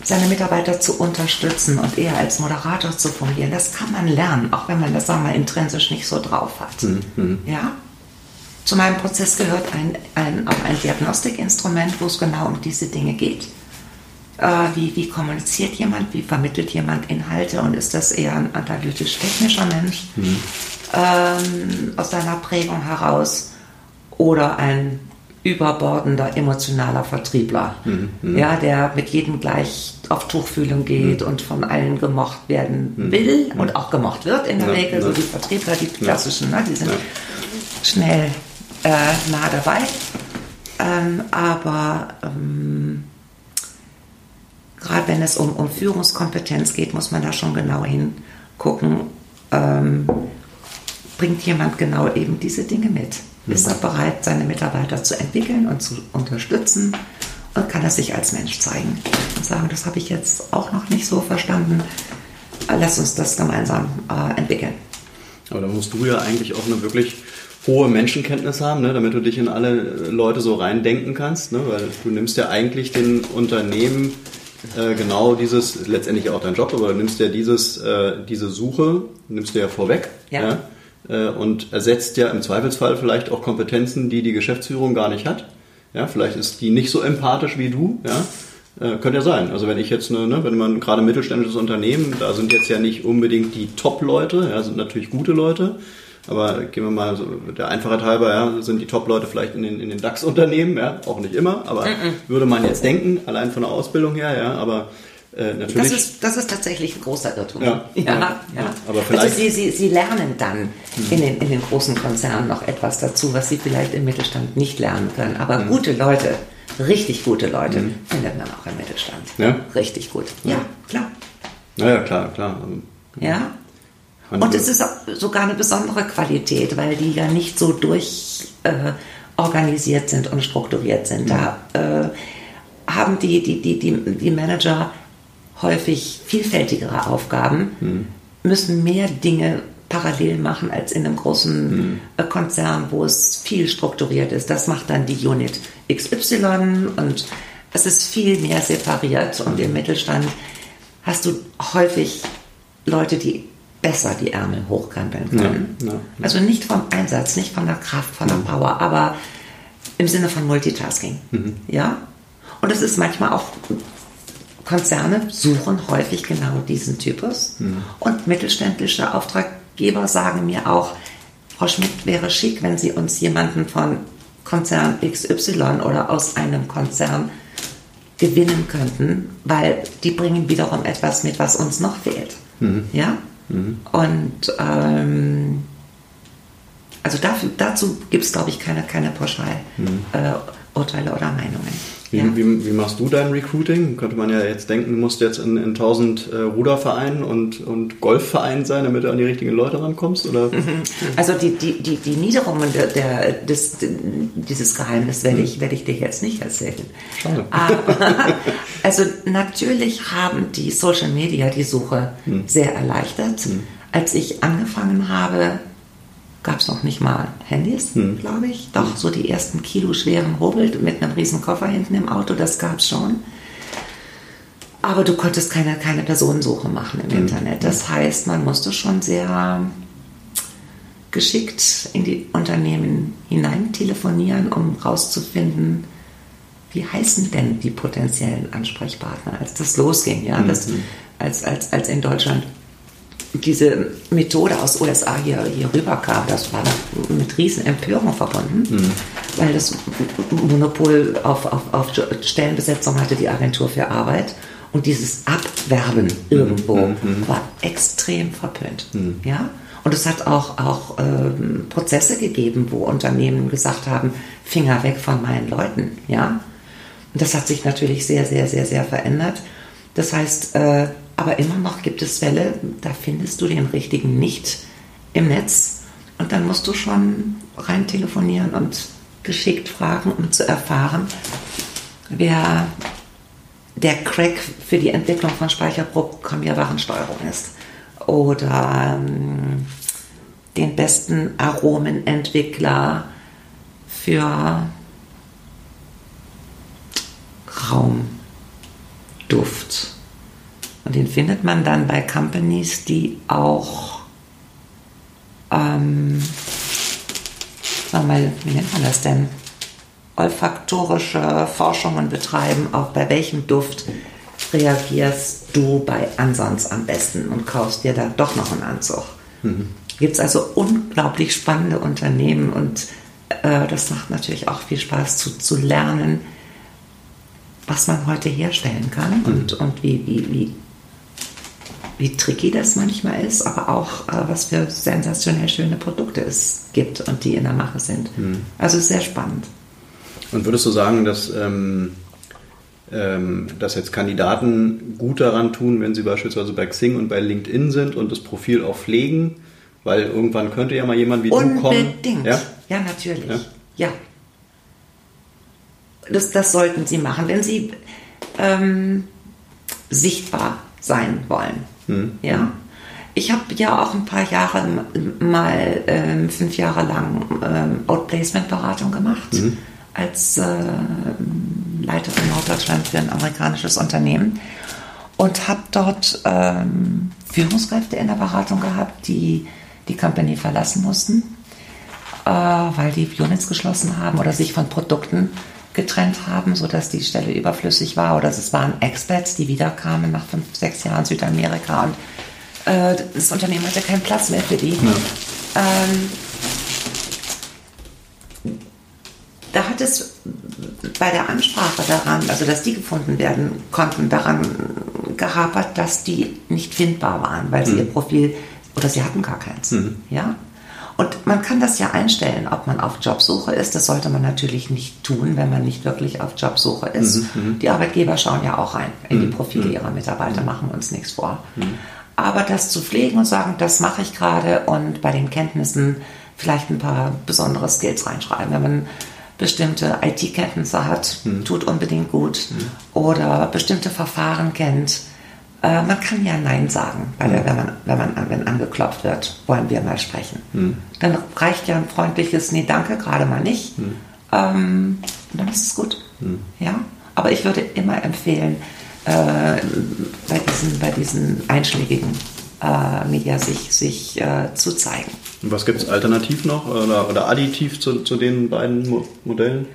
Speaker 1: seine Mitarbeiter zu unterstützen und eher als Moderator zu fungieren. Das kann man lernen, auch wenn man das, sagen wir intrinsisch nicht so drauf hat. Mhm. Ja? Zu meinem Prozess gehört ein, ein, auch ein Diagnostikinstrument, wo es genau um diese Dinge geht. Äh, wie, wie kommuniziert jemand, wie vermittelt jemand Inhalte und ist das eher ein analytisch-technischer Mensch mhm. ähm, aus seiner Prägung heraus oder ein überbordender emotionaler Vertriebler, mhm, mhm. ja, der mit jedem gleich auf Tuchfühlung geht mhm. und von allen gemocht werden mhm. will mhm. und auch gemocht wird in der ja, Regel. Ja. So die Vertriebler, die klassischen, ne, die sind ja. schnell äh, nah dabei. Ähm, aber ähm, gerade wenn es um, um Führungskompetenz geht, muss man da schon genau hingucken. Ähm, bringt jemand genau eben diese Dinge mit? ist er bereit, seine Mitarbeiter zu entwickeln und zu unterstützen und kann er sich als Mensch zeigen und sagen, das habe ich jetzt auch noch nicht so verstanden, lass uns das gemeinsam äh, entwickeln.
Speaker 2: Aber da musst du ja eigentlich auch eine wirklich hohe Menschenkenntnis haben, ne, damit du dich in alle Leute so reindenken kannst, ne, weil du nimmst ja eigentlich den Unternehmen äh, genau dieses, letztendlich auch dein Job, aber du nimmst ja dieses, äh, diese Suche, nimmst du ja vorweg.
Speaker 1: Ja.
Speaker 2: ja äh, und ersetzt ja im Zweifelsfall vielleicht auch Kompetenzen, die die Geschäftsführung gar nicht hat. Ja, vielleicht ist die nicht so empathisch wie du, ja. Äh, könnte ja sein. Also wenn ich jetzt, ne, ne, wenn man gerade mittelständisches Unternehmen, da sind jetzt ja nicht unbedingt die Top-Leute, ja, sind natürlich gute Leute, aber gehen wir mal so, der Einfachheit halber, ja, sind die Top-Leute vielleicht in den, in den DAX-Unternehmen, ja, auch nicht immer, aber mm -mm. würde man jetzt denken, allein von der Ausbildung her, ja, aber äh, natürlich.
Speaker 1: Das ist, das ist tatsächlich ein großer Irrtum.
Speaker 2: Ja,
Speaker 1: ja, ja, ja. Aber also vielleicht, also sie, sie, sie lernen dann hm. in, den, in den großen Konzernen noch etwas dazu, was sie vielleicht im Mittelstand nicht lernen können. Aber hm. gute Leute, richtig gute Leute, hm. findet man auch im Mittelstand.
Speaker 2: Ja?
Speaker 1: Richtig gut. Ja, klar.
Speaker 2: Naja, klar, klar.
Speaker 1: Ja. Und es ist sogar eine besondere Qualität, weil die ja nicht so durchorganisiert äh, sind und strukturiert sind. Da äh, haben die, die, die, die, die Manager häufig vielfältigere Aufgaben, mhm. müssen mehr Dinge parallel machen als in einem großen mhm. Konzern, wo es viel strukturiert ist. Das macht dann die Unit XY und es ist viel mehr separiert und im Mittelstand hast du häufig Leute, die besser die Ärmel hochkrempeln können. Ja, ja, ja. Also nicht vom Einsatz, nicht von der Kraft, von der mhm. Power, aber im Sinne von Multitasking. Mhm. Ja? Und es ist manchmal auch, Konzerne suchen häufig genau diesen Typus. Mhm. Und mittelständische Auftraggeber sagen mir auch, Frau Schmidt, wäre schick, wenn Sie uns jemanden von Konzern XY oder aus einem Konzern gewinnen könnten, weil die bringen wiederum etwas mit, was uns noch fehlt. Mhm. Ja? Mhm. Und ähm, also dafür, dazu gibt es, glaube ich, keine, keine Pauschalurteile mhm. äh, oder Meinungen.
Speaker 2: Wie, ja. wie, wie, machst du dein Recruiting? Könnte man ja jetzt denken, du musst jetzt in, in 1000 äh, Rudervereinen und, und Golfvereinen sein, damit du an die richtigen Leute rankommst? Oder?
Speaker 1: Also die, die, die, die Niederungen der, der, des, dieses Geheimnis werde ich, werde ich dir jetzt nicht erzählen.
Speaker 2: Schade.
Speaker 1: Aber, also natürlich haben die Social Media die Suche hm. sehr erleichtert. Hm. Als ich angefangen habe, gab es noch nicht mal Handys, hm. glaube ich. Doch, so die ersten kiloschweren Hobel mit einem riesen Koffer hinten im Auto, das gab es schon. Aber du konntest keine, keine Personensuche machen im hm. Internet. Das heißt, man musste schon sehr geschickt in die Unternehmen hinein telefonieren, um rauszufinden, wie heißen denn die potenziellen Ansprechpartner, als das losging, ja, mhm. das, als, als, als in Deutschland diese Methode aus USA hier, hier rüberkam, das war mit riesen Empörung verbunden, mhm. weil das Monopol auf, auf, auf Stellenbesetzung hatte die Agentur für Arbeit und dieses Abwerben irgendwo mhm. mhm. war extrem verpönt. Mhm. Ja? Und es hat auch, auch ähm, Prozesse gegeben, wo Unternehmen gesagt haben, Finger weg von meinen Leuten. Ja? Und das hat sich natürlich sehr, sehr, sehr, sehr verändert. Das heißt, äh, aber immer noch gibt es Fälle, da findest du den richtigen nicht im Netz. Und dann musst du schon rein telefonieren und geschickt fragen, um zu erfahren, wer der Crack für die Entwicklung von Speicherprogrammierwarensteuerung ist. Oder ähm, den besten Aromenentwickler für Raumduft. Und den findet man dann bei Companies, die auch, ähm, sag mal, wie nennt man das denn? Olfaktorische Forschungen betreiben, auch bei welchem Duft reagierst du bei Ansons am besten und kaufst dir da doch noch einen Anzug. Mhm. Gibt es also unglaublich spannende Unternehmen und äh, das macht natürlich auch viel Spaß zu, zu lernen, was man heute herstellen kann mhm. und, und wie, wie, wie wie tricky das manchmal ist, aber auch, äh, was für sensationell schöne Produkte es gibt und die in der Mache sind. Mhm. Also sehr spannend.
Speaker 2: Und würdest du sagen, dass, ähm, ähm, dass jetzt Kandidaten gut daran tun, wenn sie beispielsweise bei Xing und bei LinkedIn sind und das Profil auch pflegen? Weil irgendwann könnte ja mal jemand wie
Speaker 1: Unbedingt.
Speaker 2: du kommen.
Speaker 1: Unbedingt. Ja? ja, natürlich. Ja. ja. Das, das sollten sie machen, wenn sie ähm, sichtbar sein wollen. Mhm. Ja. Ich habe ja auch ein paar Jahre mal ähm, fünf Jahre lang ähm, Outplacement-Beratung gemacht mhm. als äh, Leiterin Norddeutschland für ein amerikanisches Unternehmen und habe dort ähm, Führungskräfte in der Beratung gehabt, die die Company verlassen mussten, äh, weil die Units geschlossen haben oder sich von Produkten getrennt haben, sodass die Stelle überflüssig war. Oder es waren Expats, die wiederkamen nach fünf, sechs Jahren Südamerika und äh, das Unternehmen hatte keinen Platz mehr für die. Ja. Ähm, da hat es bei der Ansprache daran, also dass die gefunden werden konnten, daran gehapert, dass die nicht findbar waren, weil sie mhm. ihr Profil oder sie hatten gar keins. Mhm. Ja? Und man kann das ja einstellen, ob man auf Jobsuche ist. Das sollte man natürlich nicht tun, wenn man nicht wirklich auf Jobsuche ist. Mhm. mhm. Die Arbeitgeber schauen ja auch rein in die mhm. Profile mhm. ihrer Mitarbeiter, machen uns nichts vor. Aber das zu pflegen und sagen, das mache ich gerade und bei den Kenntnissen vielleicht ein paar besondere Skills reinschreiben. Wenn man bestimmte IT-Kenntnisse hat, tut unbedingt gut. Oder bestimmte Verfahren kennt. Äh, man kann ja Nein sagen, weil wenn, man, wenn, man, wenn angeklopft wird, wollen wir mal sprechen. Hm. Dann reicht ja ein freundliches Nee, danke, gerade mal nicht. Hm. Ähm, dann ist es gut. Hm. Ja? Aber ich würde immer empfehlen, äh, bei, diesen, bei diesen einschlägigen äh, Media sich, sich äh, zu zeigen.
Speaker 2: Und was gibt es alternativ noch oder, oder additiv zu, zu den beiden Mo Modellen?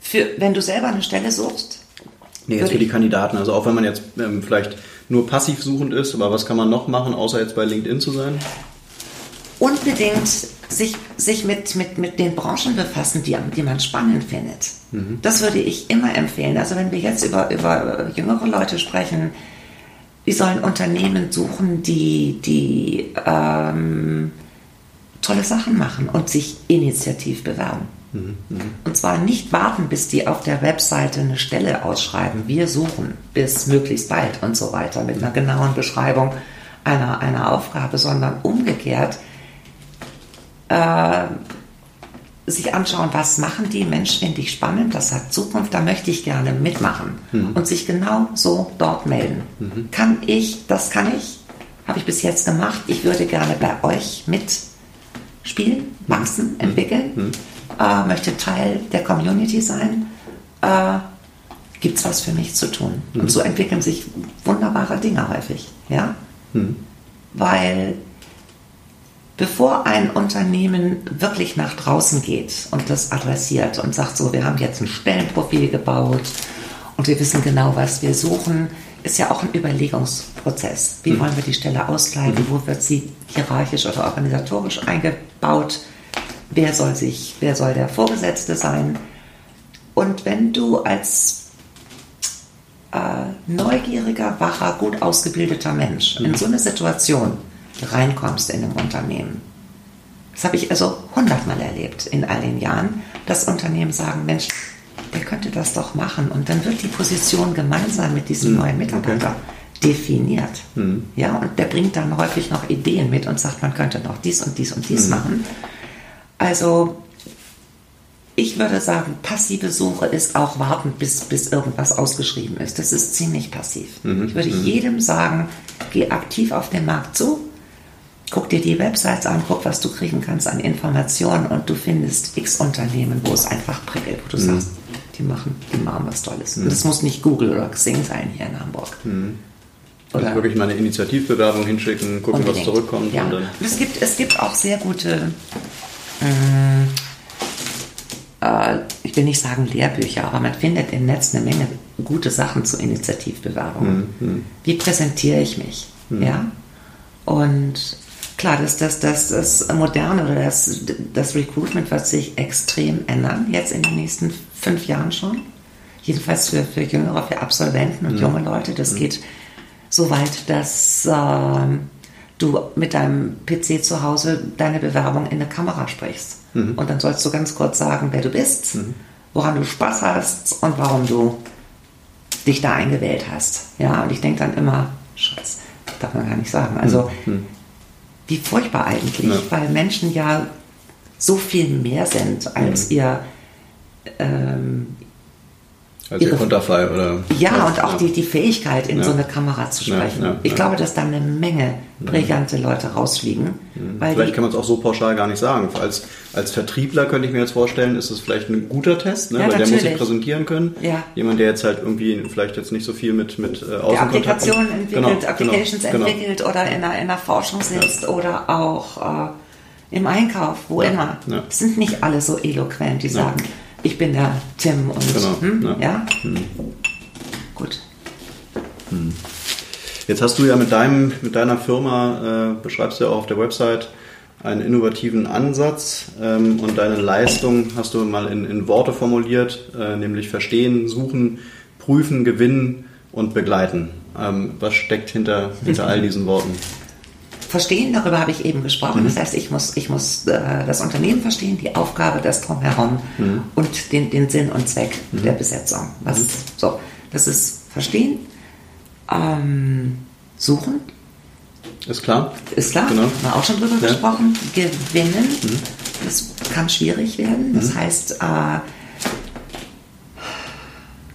Speaker 1: Für, wenn du selber eine Stelle suchst?
Speaker 2: Nee, jetzt für die Kandidaten. Also auch wenn man jetzt ähm, vielleicht nur passiv suchend ist, aber was kann man noch machen, außer jetzt bei LinkedIn zu sein?
Speaker 1: Unbedingt sich, sich mit, mit, mit den Branchen befassen, die, die man spannend findet. Mhm. Das würde ich immer empfehlen. Also wenn wir jetzt über, über jüngere Leute sprechen, die sollen Unternehmen suchen, die, die ähm, tolle Sachen machen und sich initiativ bewerben. Mhm. Und zwar nicht warten, bis die auf der Webseite eine Stelle ausschreiben. Wir suchen bis möglichst bald und so weiter mit einer genauen Beschreibung einer, einer Aufgabe, sondern umgekehrt äh, sich anschauen, was machen die, Mensch, finde ich spannend, das hat Zukunft, da möchte ich gerne mitmachen mhm. und sich genau so dort melden. Mhm. Kann ich, das kann ich, habe ich bis jetzt gemacht, ich würde gerne bei euch mitspielen, wachsen, mhm. entwickeln, mhm. Äh, möchte Teil der Community sein, äh, gibt es was für mich zu tun. Und mhm. so entwickeln sich wunderbare Dinge häufig, ja, mhm. weil bevor ein Unternehmen wirklich nach draußen geht und das adressiert und sagt so, wir haben jetzt ein Stellenprofil gebaut und wir wissen genau, was wir suchen, ist ja auch ein Überlegungsprozess. Wie mhm. wollen wir die Stelle auskleiden? Mhm. Wo wird sie hierarchisch oder organisatorisch eingebaut? Wer soll sich, wer soll der Vorgesetzte sein? Und wenn du als äh, neugieriger, wacher, gut ausgebildeter Mensch in mhm. so eine Situation reinkommst in einem Unternehmen. Das habe ich also hundertmal erlebt in all den Jahren, dass Unternehmen sagen, Mensch, der könnte das doch machen. Und dann wird die Position gemeinsam mit diesem mhm. neuen Mitarbeiter okay. definiert. Mhm. Ja, und der bringt dann häufig noch Ideen mit und sagt, man könnte noch dies und dies und dies mhm. machen. Also ich würde sagen, passive Suche ist auch warten, bis, bis irgendwas ausgeschrieben ist. Das ist ziemlich passiv. Mhm. Ich würde mhm. jedem sagen, geh aktiv auf den Markt zu, guck dir die Websites an, guck, was du kriegen kannst an Informationen und du findest x Unternehmen, wo es einfach prickelt, wo du mhm. sagst, die machen, die machen was Tolles. Mhm. Und das muss nicht Google oder Xing sein hier in Hamburg. Mhm.
Speaker 2: Oder also wirklich mal eine Initiativbewerbung hinschicken, gucken, unbedingt. was zurückkommt.
Speaker 1: Ja. Und, und es, gibt, es gibt auch sehr gute, äh, äh, ich will nicht sagen Lehrbücher, aber man findet im Netz eine Menge gute Sachen zu Initiativbewerbungen. Mhm. Wie präsentiere ich mich? Mhm. Ja? Und Klar, das, das, das, das Moderne oder das, das Recruitment wird sich extrem ändern, jetzt in den nächsten fünf Jahren schon. Jedenfalls für, für Jüngere, für Absolventen und mhm. junge Leute. Das mhm. geht so weit, dass äh, du mit deinem PC zu Hause deine Bewerbung in eine Kamera sprichst. Mhm. Und dann sollst du ganz kurz sagen, wer du bist, mhm. woran du Spaß hast und warum du dich da eingewählt hast. Ja, und ich denke dann immer, Scheiße, darf man gar nicht sagen. Also mhm wie furchtbar eigentlich, ja. weil Menschen ja so viel mehr sind als mhm. ihr, ähm,
Speaker 2: Also ihre, Konterfei oder.
Speaker 1: Ja, und auch ja. Die, die Fähigkeit, in ja. so eine Kamera zu sprechen. Ja, ich glaube, dass da eine Menge brillante Leute rausfliegen.
Speaker 2: Mhm. vielleicht kann man es auch so pauschal gar nicht sagen. Als, als Vertriebler könnte ich mir jetzt vorstellen, ist es vielleicht ein guter Test, ne? weil natürlich. der muss sich präsentieren können. Jemand, der jetzt halt irgendwie vielleicht jetzt nicht so viel mit, mit äh,
Speaker 1: Applikationen entwickelt, genau, genau Applications genau, entwickelt genau. oder in einer, in einer Forschung sitzt oder auch äh, im Einkauf, wo immer. Sind nicht alle so eloquent, die sagen, ich bin der Tim und genau, hm, ja. ja? Hm. Gut.
Speaker 2: Hm. Jetzt hast du ja mit deinem, mit deiner Firma, äh, beschreibst du ja auch auf der Website, einen innovativen Ansatz ähm, und deine Leistung hast du mal in, in Worte formuliert, äh, nämlich verstehen, suchen, prüfen, gewinnen und begleiten. Ähm, was steckt hinter, hinter all diesen Worten?
Speaker 1: Verstehen, darüber habe ich eben gesprochen. Mhm. Das heißt, ich muss, ich muss äh, das Unternehmen verstehen, die Aufgabe, das Drumherum mhm. und den, den Sinn und Zweck mhm. der Besetzung. Was, mhm. so, das ist Verstehen, ähm, Suchen.
Speaker 2: Ist klar.
Speaker 1: Ist klar, genau. haben wir auch schon drüber ja. gesprochen. Gewinnen, mhm. das kann schwierig werden. Das mhm. heißt, äh,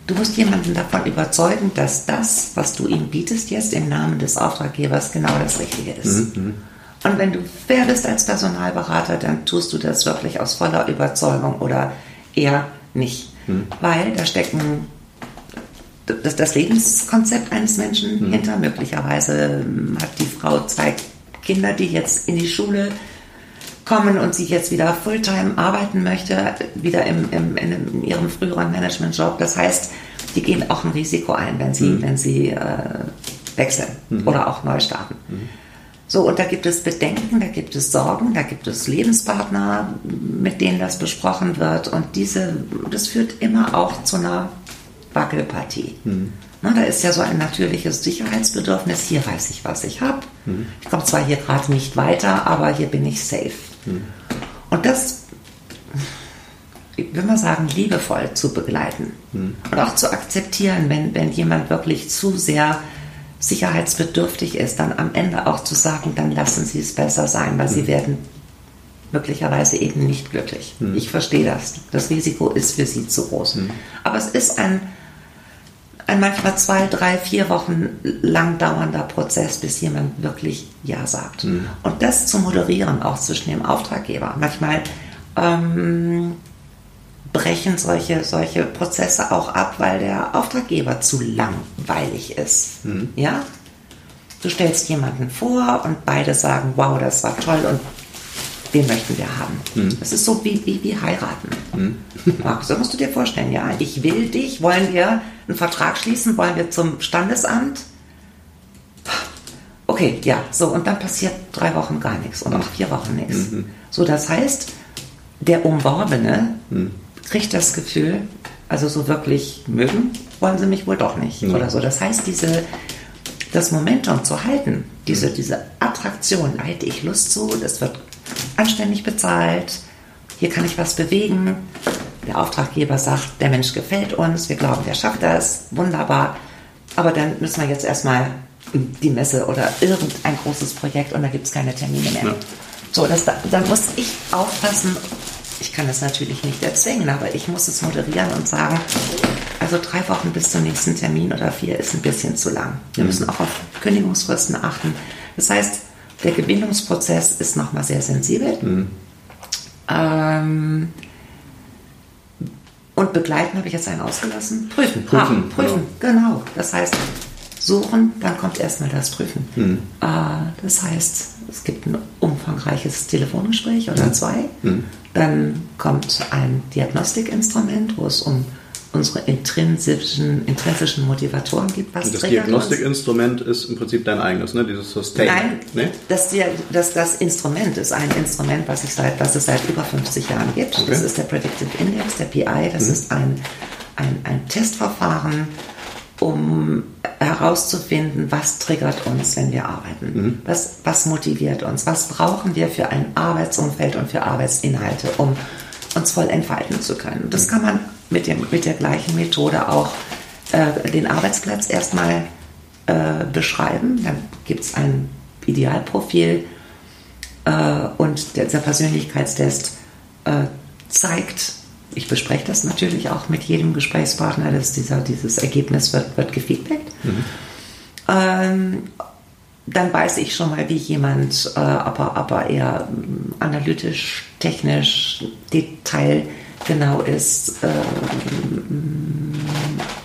Speaker 1: Du musst jemanden davon überzeugen, dass das, was du ihm bietest, jetzt im Namen des Auftraggebers genau das Richtige ist. Mhm. Und wenn du bist als Personalberater, dann tust du das wirklich aus voller Überzeugung oder eher nicht. Mhm. Weil da stecken das, das Lebenskonzept eines Menschen mhm. hinter. Möglicherweise hat die Frau zwei Kinder, die jetzt in die Schule kommen und sie jetzt wieder Fulltime arbeiten möchte, wieder im, im, in ihrem früheren Managementjob. Das heißt, die gehen auch ein Risiko ein, wenn sie, mhm. wenn sie äh, wechseln mhm. oder auch neu starten. Mhm. So, und da gibt es Bedenken, da gibt es Sorgen, da gibt es Lebenspartner, mit denen das besprochen wird. Und diese, das führt immer auch zu einer Wackelpartie. Mhm. Na, da ist ja so ein natürliches Sicherheitsbedürfnis. Hier weiß ich, was ich habe. Mhm. Ich komme zwar hier gerade nicht weiter, aber hier bin ich safe. Mhm. Und das, ich will mal sagen, liebevoll zu begleiten mhm. und auch zu akzeptieren, wenn, wenn jemand wirklich zu sehr sicherheitsbedürftig ist, dann am Ende auch zu sagen, dann lassen Sie es besser sein, weil Sie mhm. werden möglicherweise eben nicht glücklich. Mhm. Ich verstehe das. Das Risiko ist für Sie zu groß. Mhm. Aber es ist ein ein manchmal zwei, drei, vier Wochen lang dauernder Prozess, bis jemand wirklich Ja sagt. Mhm. Und das zu moderieren, auch zwischen dem Auftraggeber. Manchmal ähm, brechen solche, solche Prozesse auch ab, weil der Auftraggeber zu langweilig ist. Mhm. Ja? Du stellst jemanden vor und beide sagen, wow, das war toll und den möchten wir haben. Mhm. Das ist so wie, wie, wie heiraten. Mhm. Markus, so musst du dir vorstellen, ja, ich will dich, wollen wir einen Vertrag schließen, wollen wir zum Standesamt? Okay, ja, so, und dann passiert drei Wochen gar nichts und auch vier Wochen nichts. Mhm. So, das heißt, der Umworbene mhm. kriegt das Gefühl, also so wirklich mögen wollen sie mich wohl doch nicht oder so. Das heißt, diese, das Momentum zu halten, diese, mhm. diese Attraktion, da hätte ich Lust zu, das wird anständig bezahlt, hier kann ich was bewegen. Der Auftraggeber sagt, der Mensch gefällt uns, wir glauben, der schafft das, wunderbar. Aber dann müssen wir jetzt erstmal die Messe oder irgendein großes Projekt und da gibt es keine Termine mehr. Ja. So, das, dann muss ich aufpassen, ich kann das natürlich nicht erzwingen, aber ich muss es moderieren und sagen, also drei Wochen bis zum nächsten Termin oder vier ist ein bisschen zu lang. Wir mhm. müssen auch auf Kündigungsfristen achten. Das heißt, der Gewinnungsprozess ist nochmal sehr sensibel. Mhm. Ähm, und begleiten habe ich jetzt einen ausgelassen. Prüfen. Prüfen, ah, prüfen genau. genau. Das heißt, suchen, dann kommt erstmal das Prüfen. Mhm. Äh, das heißt, es gibt ein umfangreiches Telefongespräch oder mhm. zwei. Mhm. Dann kommt ein Diagnostikinstrument, wo es um unsere intrinsischen, intrinsischen Motivatoren gibt.
Speaker 2: Was das Diagnostikinstrument ist im Prinzip dein eigenes, ne? dieses Sustain.
Speaker 1: Nein, nee? das, das, das Instrument ist ein Instrument, was, ich seit, was es seit über 50 Jahren gibt. Okay. Das ist der Predictive Index, der PI. Das mhm. ist ein, ein, ein Testverfahren, um herauszufinden, was triggert uns, wenn wir arbeiten. Mhm. Was, was motiviert uns? Was brauchen wir für ein Arbeitsumfeld und für Arbeitsinhalte, um uns voll entfalten zu können? Das mhm. kann man mit, dem, mit der gleichen Methode auch äh, den Arbeitsplatz erstmal äh, beschreiben. Dann gibt es ein Idealprofil äh, und der, der Persönlichkeitstest äh, zeigt ich bespreche das natürlich auch mit jedem Gesprächspartner, dass dieser, dieses Ergebnis wird, wird gefeedbackt. Mhm. Ähm, dann weiß ich schon mal, wie jemand, äh, aber, aber eher mm, analytisch, technisch, detailgenau ist, äh, mm,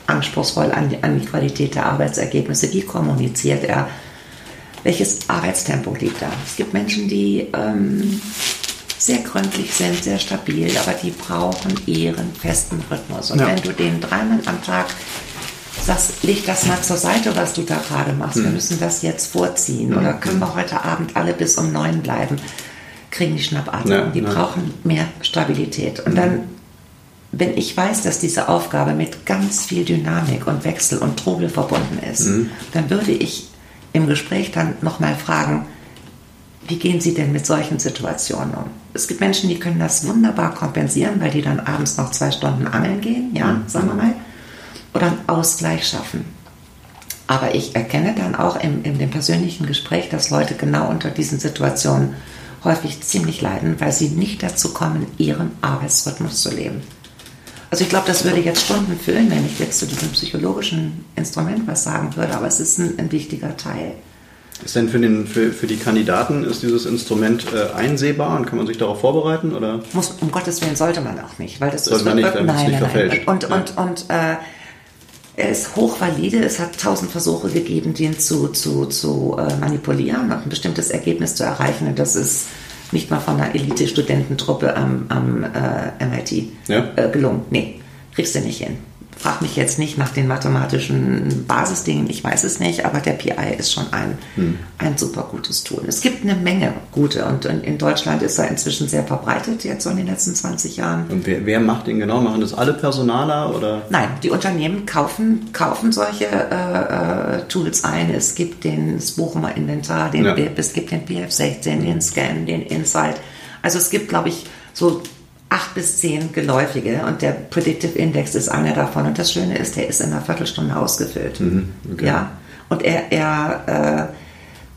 Speaker 1: anspruchsvoll an die, an die Qualität der Arbeitsergebnisse. Wie kommuniziert er? Welches Arbeitstempo liegt da? Es gibt Menschen, die ähm, sehr gründlich sind, sehr stabil, aber die brauchen ihren festen Rhythmus. Und ja. wenn du den dreimal am Tag sagst, leg das mal zur Seite, was du da gerade machst, mhm. wir müssen das jetzt vorziehen mhm. oder können wir heute Abend alle bis um neun bleiben, kriegen die Schnappatmung. Ja, die ja. brauchen mehr Stabilität. Und dann, wenn ich weiß, dass diese Aufgabe mit ganz viel Dynamik und Wechsel und Trubel verbunden ist, mhm. dann würde ich im Gespräch dann nochmal fragen, wie gehen Sie denn mit solchen Situationen um? Es gibt Menschen, die können das wunderbar kompensieren, weil die dann abends noch zwei Stunden angeln gehen, ja, mhm. sagen wir mal, oder einen Ausgleich schaffen. Aber ich erkenne dann auch in, in dem persönlichen Gespräch, dass Leute genau unter diesen Situationen häufig ziemlich leiden, weil sie nicht dazu kommen, ihren Arbeitsrhythmus zu leben. Also ich glaube, das würde jetzt Stunden füllen, wenn ich jetzt zu diesem psychologischen Instrument was sagen würde, aber es ist ein, ein wichtiger Teil.
Speaker 2: Ist denn für, den, für, für die Kandidaten ist dieses Instrument äh, einsehbar und kann man sich darauf vorbereiten? Oder?
Speaker 1: Muss, um Gottes Willen sollte man auch nicht, weil das
Speaker 2: sollte
Speaker 1: ist
Speaker 2: man nicht, damit nein, verfälscht.
Speaker 1: Und, und, ja. und, und äh, er ist hochvalide. Es hat tausend Versuche gegeben, den zu, zu, zu äh, manipulieren und ein bestimmtes Ergebnis zu erreichen. Und das ist nicht mal von einer Elite-Studententruppe am, am äh, MIT ja. äh, gelungen. Nee, kriegst du nicht hin frag mich jetzt nicht nach den mathematischen Basisdingen, ich weiß es nicht, aber der PI ist schon ein, hm. ein super gutes Tool. Es gibt eine Menge gute und in Deutschland ist er inzwischen sehr verbreitet, jetzt so in den letzten 20 Jahren.
Speaker 2: Und wer, wer macht den genau? Machen das alle Personaler oder?
Speaker 1: Nein, die Unternehmen kaufen, kaufen solche äh, äh, Tools ein. Es gibt den Buchumer Inventar, den ja. BIP, es gibt den PF16, den Scan, den Insight. Also es gibt, glaube ich, so acht bis zehn geläufige und der Predictive Index ist einer davon. Und das Schöne ist, der ist in einer Viertelstunde ausgefüllt. Mhm, okay. Ja, und er, er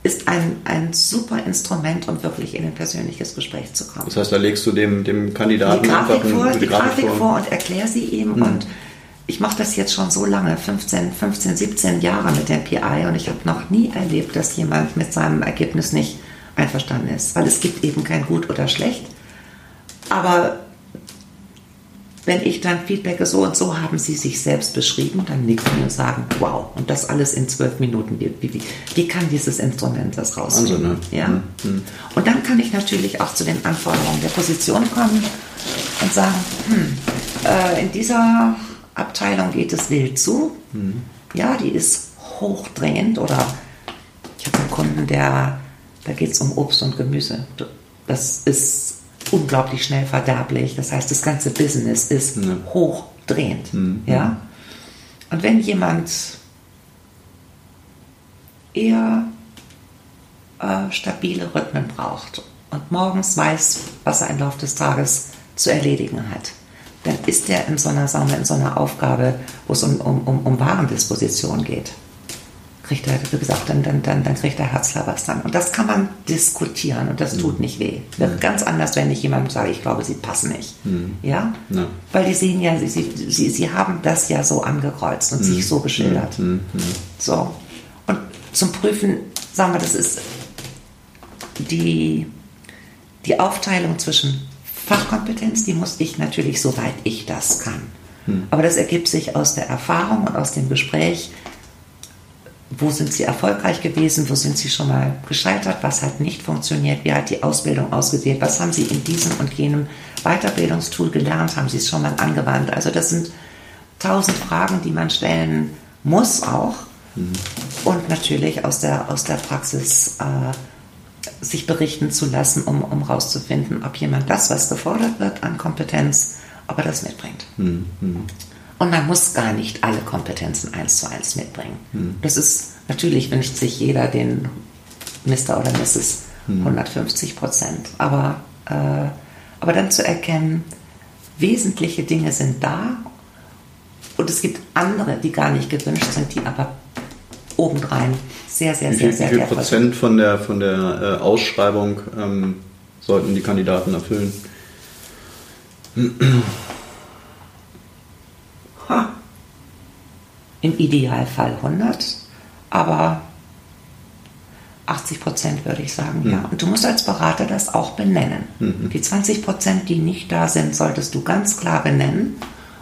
Speaker 1: äh, ist ein, ein super Instrument, um wirklich in ein persönliches Gespräch zu kommen.
Speaker 2: Das heißt, da legst du dem, dem Kandidaten
Speaker 1: die Grafik, vor, die, die Grafik, Grafik vor. und erklär sie ihm. Mhm. Und ich mache das jetzt schon so lange, 15, 15, 17 Jahre mit dem PI und ich habe noch nie erlebt, dass jemand mit seinem Ergebnis nicht einverstanden ist, weil es gibt eben kein Gut oder Schlecht aber wenn ich dann feedbacke, so und so haben sie sich selbst beschrieben, dann nicken und sagen, wow, und das alles in zwölf Minuten. Wie, wie, wie, kann dieses Instrument das rausfinden? Also, ne? ja? Mhm. Und dann kann ich natürlich auch zu den Anforderungen der Position kommen und sagen, hm, äh, in dieser Abteilung geht es wild zu. Mhm. Ja, die ist hochdringend oder ich habe einen Kunden, der, da geht es um Obst und Gemüse. Das ist unglaublich schnell verderblich. Das heißt, das ganze Business ist ja. hochdrehend. Mhm. Ja? Und wenn jemand eher äh, stabile Rhythmen braucht und morgens weiß, was er im Laufe des Tages zu erledigen hat, dann ist er in so einer, wir, in so einer Aufgabe, wo es um, um, um Warendisposition geht kriegt er, wie gesagt, dann, dann, dann, dann kriegt er Herzler was dann. Und das kann man diskutieren und das tut mhm. nicht weh. Wird mhm. ganz anders, wenn ich jemandem sage, ich glaube, sie passen nicht. Mhm. Ja? ja? Weil die sehen ja, sie, sie, sie, sie haben das ja so angekreuzt und mhm. sich so geschildert. Mhm. Mhm. So. Und zum Prüfen, sagen wir, das ist die, die Aufteilung zwischen Fachkompetenz, die muss ich natürlich, soweit ich das kann. Aber das ergibt sich aus der Erfahrung und aus dem Gespräch wo sind sie erfolgreich gewesen, wo sind sie schon mal gescheitert, was hat nicht funktioniert, wie hat die Ausbildung ausgesehen, was haben sie in diesem und jenem Weiterbildungstool gelernt, haben sie es schon mal angewandt. Also das sind tausend Fragen, die man stellen muss auch mhm. und natürlich aus der, aus der Praxis äh, sich berichten zu lassen, um, um rauszufinden, ob jemand das, was gefordert wird an Kompetenz, ob er das mitbringt. Mhm. Und man muss gar nicht alle Kompetenzen eins zu eins mitbringen. Hm. Das ist natürlich wünscht sich jeder den Mr. oder Mrs. Hm. 150 Prozent. Aber, äh, aber dann zu erkennen, wesentliche Dinge sind da und es gibt andere, die gar nicht gewünscht sind, die aber obendrein sehr, sehr, sehr, sehr,
Speaker 2: sehr Wie viel Prozent von der, von der äh, Ausschreibung ähm, sollten die Kandidaten erfüllen?
Speaker 1: Im Idealfall 100, aber 80 Prozent würde ich sagen, mhm. ja. Und du musst als Berater das auch benennen. Mhm. Die 20 Prozent, die nicht da sind, solltest du ganz klar benennen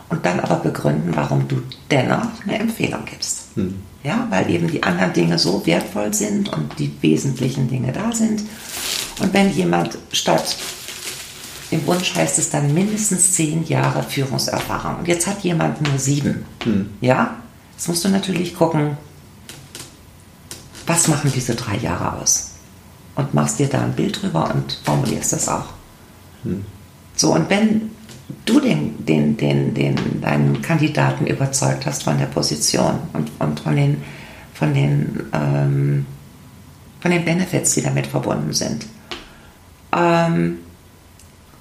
Speaker 1: und dann aber begründen, warum du dennoch eine Empfehlung gibst. Mhm. Ja, weil eben die anderen Dinge so wertvoll sind und die wesentlichen Dinge da sind. Und wenn jemand statt im Wunsch heißt es dann mindestens zehn Jahre Führungserfahrung. Und jetzt hat jemand nur sieben. Hm. Ja, jetzt musst du natürlich gucken, was machen diese drei Jahre aus? Und machst dir da ein Bild drüber und formulierst das auch. Hm. So, und wenn du den, den, den, den, deinen Kandidaten überzeugt hast von der Position und, und von den, von den, ähm, von den Benefits, die damit verbunden sind, ähm,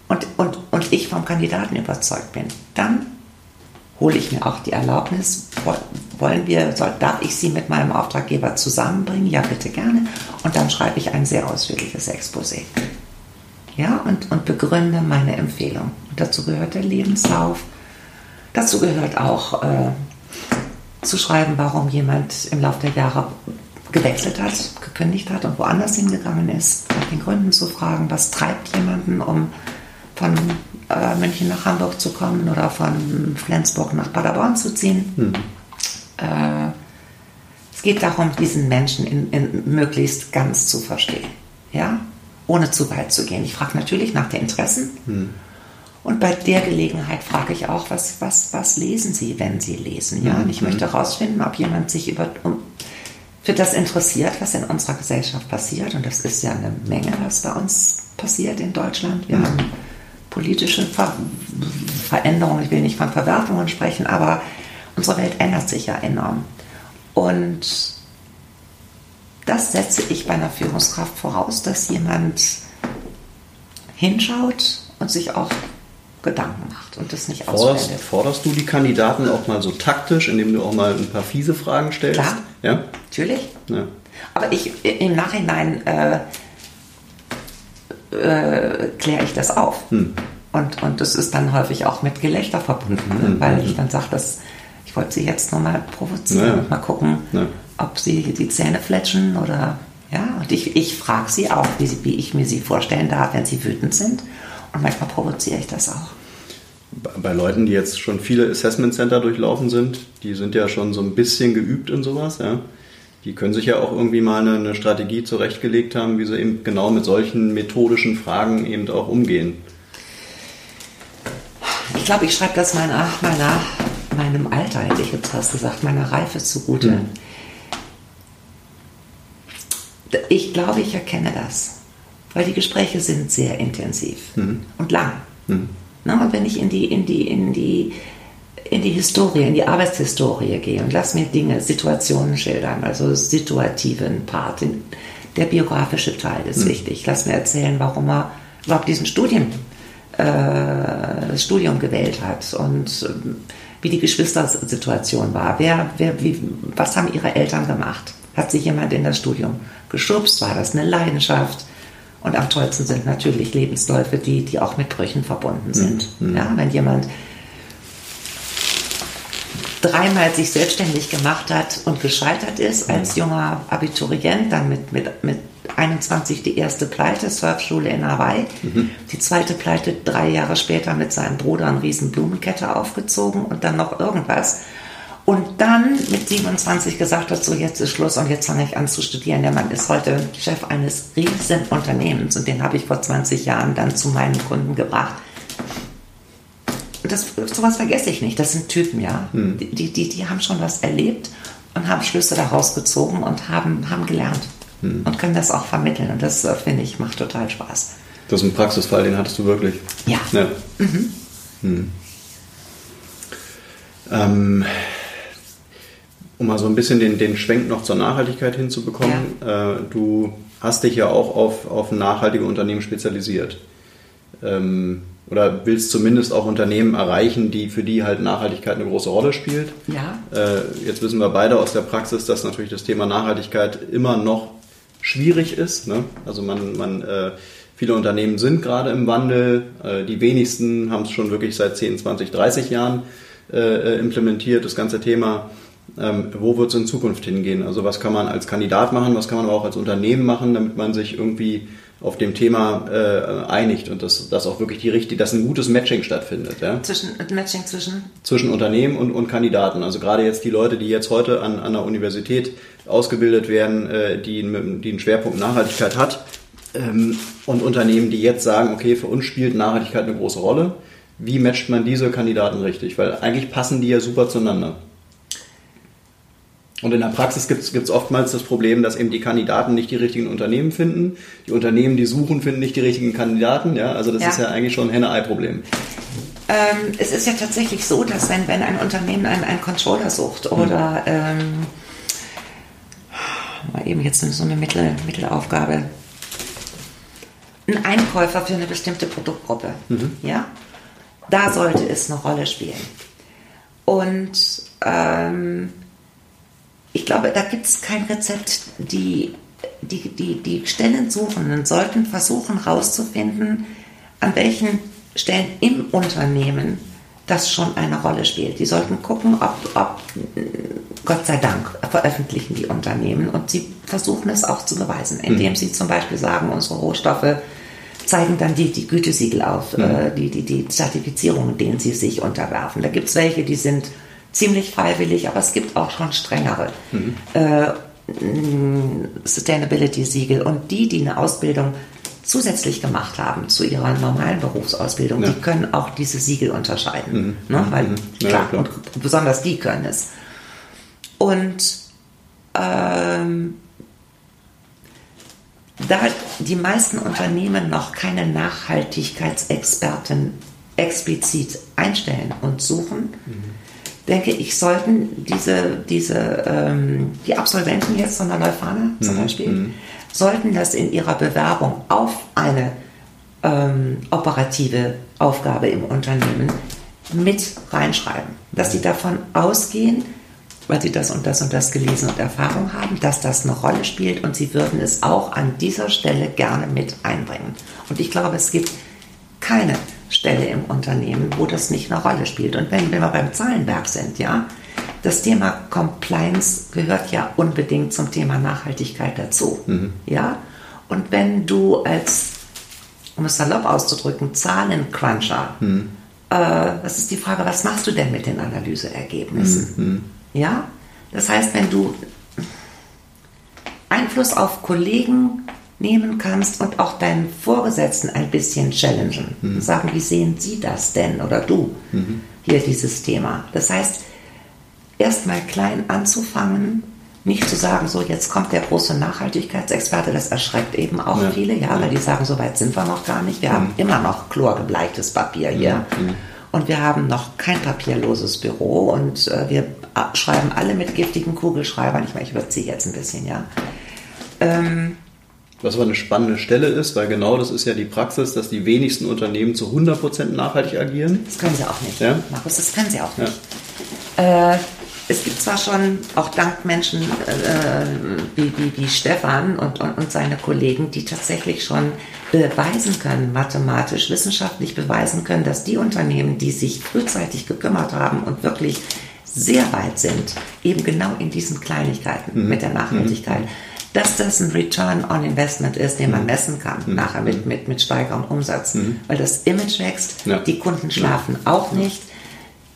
Speaker 1: und, und, und ich vom Kandidaten überzeugt bin, dann hole ich mir auch die Erlaubnis, wollen wir, soll, darf ich sie mit meinem Auftraggeber zusammenbringen? Ja, bitte gerne. Und dann schreibe ich ein sehr ausführliches Exposé. Ja, und, und begründe meine Empfehlung. Und dazu gehört der Lebenslauf. Dazu gehört auch äh, zu schreiben, warum jemand im Laufe der Jahre gewechselt hat, gekündigt hat und woanders hingegangen ist. Nach den Gründen zu fragen, was treibt jemanden, um von äh, München nach Hamburg zu kommen oder von Flensburg nach Paderborn zu ziehen. Mhm. Äh, es geht darum, diesen Menschen in, in möglichst ganz zu verstehen, ja, ohne zu weit zu gehen. Ich frage natürlich nach den Interessen. Mhm. Und bei der Gelegenheit frage ich auch, was, was, was lesen Sie, wenn Sie lesen? Ja? Und ich hm. möchte herausfinden, ob jemand sich über, um, für das interessiert, was in unserer Gesellschaft passiert. Und das ist ja eine Menge, was bei uns passiert in Deutschland. Wir mhm. haben politische Ver Veränderungen, ich will nicht von Verwerfungen sprechen, aber unsere Welt ändert sich ja enorm. Und das setze ich bei einer Führungskraft voraus, dass jemand hinschaut und sich auch Gedanken macht und das nicht
Speaker 2: forderst, forderst du die Kandidaten auch mal so taktisch, indem du auch mal ein paar fiese Fragen stellst?
Speaker 1: Klar, ja? natürlich. Ja. Aber ich im Nachhinein äh, äh, kläre ich das auf. Hm. Und, und das ist dann häufig auch mit Gelächter verbunden, ne? hm. weil ich dann sage, dass ich wollte sie jetzt nochmal provozieren ja. und mal gucken, ja. ob sie die Zähne fletschen oder ja. Und ich, ich frage sie auch, wie, sie, wie ich mir sie vorstellen darf, wenn sie wütend sind. Und manchmal provoziere ich das auch.
Speaker 2: Bei Leuten, die jetzt schon viele Assessment Center durchlaufen sind, die sind ja schon so ein bisschen geübt in sowas, ja die können sich ja auch irgendwie mal eine, eine, Strategie zurechtgelegt haben, wie sie eben genau mit solchen methodischen Fragen eben auch umgehen.
Speaker 1: Ich glaube, ich schreibe das meiner, meiner, meinem Alter, hätte ich jetzt fast gesagt, meiner Reife zugute. Hm. Ich glaube, ich erkenne das, weil die Gespräche sind sehr intensiv hm. und lang. Hm. Na, und wenn ich in die, in die, in die in die Historie, in die Arbeitshistorie gehe und lass mir Dinge, Situationen schildern, also situativen Part. Der biografische Teil ist mhm. wichtig. Lass mir erzählen, warum er überhaupt diesen Studium, äh, das Studium gewählt hat und äh, wie die Geschwistersituation war. Wer, wer, wie, was haben ihre Eltern gemacht? Hat sich jemand in das Studium geschubst? War das eine Leidenschaft? Und am tollsten sind natürlich Lebensläufe, die, die auch mit Brüchen verbunden sind. Mhm. Ja, wenn jemand dreimal sich selbstständig gemacht hat und gescheitert ist als junger Abiturient, dann mit, mit, mit 21 die erste Pleite, Surfschule in Hawaii, mhm. die zweite Pleite drei Jahre später mit seinem Bruder eine riesen Blumenkette aufgezogen und dann noch irgendwas. Und dann mit 27 gesagt hat, so jetzt ist Schluss und jetzt fange ich an zu studieren. Der Mann ist heute Chef eines riesen Unternehmens und den habe ich vor 20 Jahren dann zu meinen Kunden gebracht das, sowas vergesse ich nicht. Das sind Typen, ja. Hm. Die, die, die haben schon was erlebt und haben Schlüsse daraus gezogen und haben, haben gelernt hm. und können das auch vermitteln. Und das, äh, finde ich, macht total Spaß.
Speaker 2: Das ist ein Praxisfall, den hattest du wirklich.
Speaker 1: Ja. ja. Mhm. Hm.
Speaker 2: Ähm, um mal so ein bisschen den, den Schwenk noch zur Nachhaltigkeit hinzubekommen. Ja. Äh, du hast dich ja auch auf, auf nachhaltige Unternehmen spezialisiert. Ähm, oder willst zumindest auch Unternehmen erreichen, die für die halt Nachhaltigkeit eine große Rolle spielt.
Speaker 1: Ja.
Speaker 2: Äh, jetzt wissen wir beide aus der Praxis, dass natürlich das Thema Nachhaltigkeit immer noch schwierig ist. Ne? Also man, man äh, viele Unternehmen sind gerade im Wandel, äh, die wenigsten haben es schon wirklich seit 10, 20, 30 Jahren äh, implementiert. Das ganze Thema ähm, wo wird es in Zukunft hingehen? Also was kann man als Kandidat machen, was kann man aber auch als Unternehmen machen, damit man sich irgendwie auf dem Thema äh, einigt und dass, dass auch wirklich die richtige, dass ein gutes Matching stattfindet. Ja?
Speaker 1: Zwischen, Matching zwischen?
Speaker 2: Zwischen Unternehmen und, und Kandidaten. Also gerade jetzt die Leute, die jetzt heute an, an der Universität ausgebildet werden, äh, die, die einen Schwerpunkt Nachhaltigkeit hat ähm, und Unternehmen, die jetzt sagen, okay, für uns spielt Nachhaltigkeit eine große Rolle. Wie matcht man diese Kandidaten richtig? Weil eigentlich passen die ja super zueinander. Und in der Praxis gibt es oftmals das Problem, dass eben die Kandidaten nicht die richtigen Unternehmen finden. Die Unternehmen, die suchen, finden nicht die richtigen Kandidaten. Ja? Also das ja. ist ja eigentlich schon ein Henne-Ei-Problem.
Speaker 1: Ähm, es ist ja tatsächlich so, dass wenn, wenn ein Unternehmen einen, einen Controller sucht oder hm. ähm, mal eben jetzt so eine Mittel, Mittelaufgabe, ein Einkäufer für eine bestimmte Produktgruppe, mhm. ja, da sollte es eine Rolle spielen. Und ähm, ich glaube, da gibt es kein Rezept. Die, die, die, die Stellensuchenden sollten versuchen herauszufinden, an welchen Stellen im Unternehmen das schon eine Rolle spielt. Die sollten gucken, ob, ob Gott sei Dank veröffentlichen die Unternehmen und sie versuchen es auch zu beweisen, indem mhm. sie zum Beispiel sagen, unsere Rohstoffe zeigen dann die, die Gütesiegel auf, mhm. äh, die, die, die Zertifizierungen, denen sie sich unterwerfen. Da gibt es welche, die sind ziemlich freiwillig, aber es gibt auch schon strengere mhm. äh, Sustainability-Siegel. Und die, die eine Ausbildung zusätzlich gemacht haben zu ihrer normalen Berufsausbildung, ja. die können auch diese Siegel unterscheiden. Mhm. Ne? Weil, mhm. ja, klar, klar. Und besonders die können es. Und ähm, da die meisten Unternehmen noch keine Nachhaltigkeitsexperten explizit einstellen und suchen, mhm denke ich, sollten diese, diese ähm, die Absolventen jetzt von der Leuphana zum mhm. Beispiel, mhm. sollten das in ihrer Bewerbung auf eine ähm, operative Aufgabe im Unternehmen mit reinschreiben. Dass sie davon ausgehen, weil sie das und das und das gelesen und Erfahrung haben, dass das eine Rolle spielt und sie würden es auch an dieser Stelle gerne mit einbringen. Und ich glaube, es gibt keine Stelle im Unternehmen, wo das nicht eine Rolle spielt. Und wenn, wenn wir beim Zahlenwerk sind, ja, das Thema Compliance gehört ja unbedingt zum Thema Nachhaltigkeit dazu. Mhm. Ja? Und wenn du als, um es salopp auszudrücken, Zahlencruncher, mhm. äh, das ist die Frage, was machst du denn mit den Analyseergebnissen? Mhm. Ja? Das heißt, wenn du Einfluss auf Kollegen nehmen kannst und auch deinen Vorgesetzten ein bisschen challengen. Mhm. Sagen, wie sehen Sie das denn oder du mhm. hier dieses Thema? Das heißt, erstmal klein anzufangen, nicht zu sagen, so jetzt kommt der große Nachhaltigkeitsexperte, das erschreckt eben auch ja. viele, ja, weil die sagen, so weit sind wir noch gar nicht. Wir mhm. haben immer noch chlorgebleichtes Papier hier. Mhm. Und wir haben noch kein papierloses Büro und äh, wir schreiben alle mit giftigen Kugelschreibern. Ich meine, ich überziehe jetzt ein bisschen, ja. Ähm,
Speaker 2: was aber eine spannende Stelle ist, weil genau das ist ja die Praxis, dass die wenigsten Unternehmen zu 100% nachhaltig agieren.
Speaker 1: Das können sie auch nicht, ja? Markus, das können sie auch nicht. Ja. Äh, es gibt zwar schon auch dank Menschen äh, wie, wie, wie Stefan und, und, und seine Kollegen, die tatsächlich schon beweisen können, mathematisch, wissenschaftlich beweisen können, dass die Unternehmen, die sich frühzeitig gekümmert haben und wirklich sehr weit sind, eben genau in diesen Kleinigkeiten mhm. mit der Nachhaltigkeit, mhm dass das ein Return on Investment ist, den man mhm. messen kann, mhm. nachher mit, mit, mit steigerndem Umsatz. Mhm. Weil das Image wächst, ja. die Kunden schlafen auch nicht.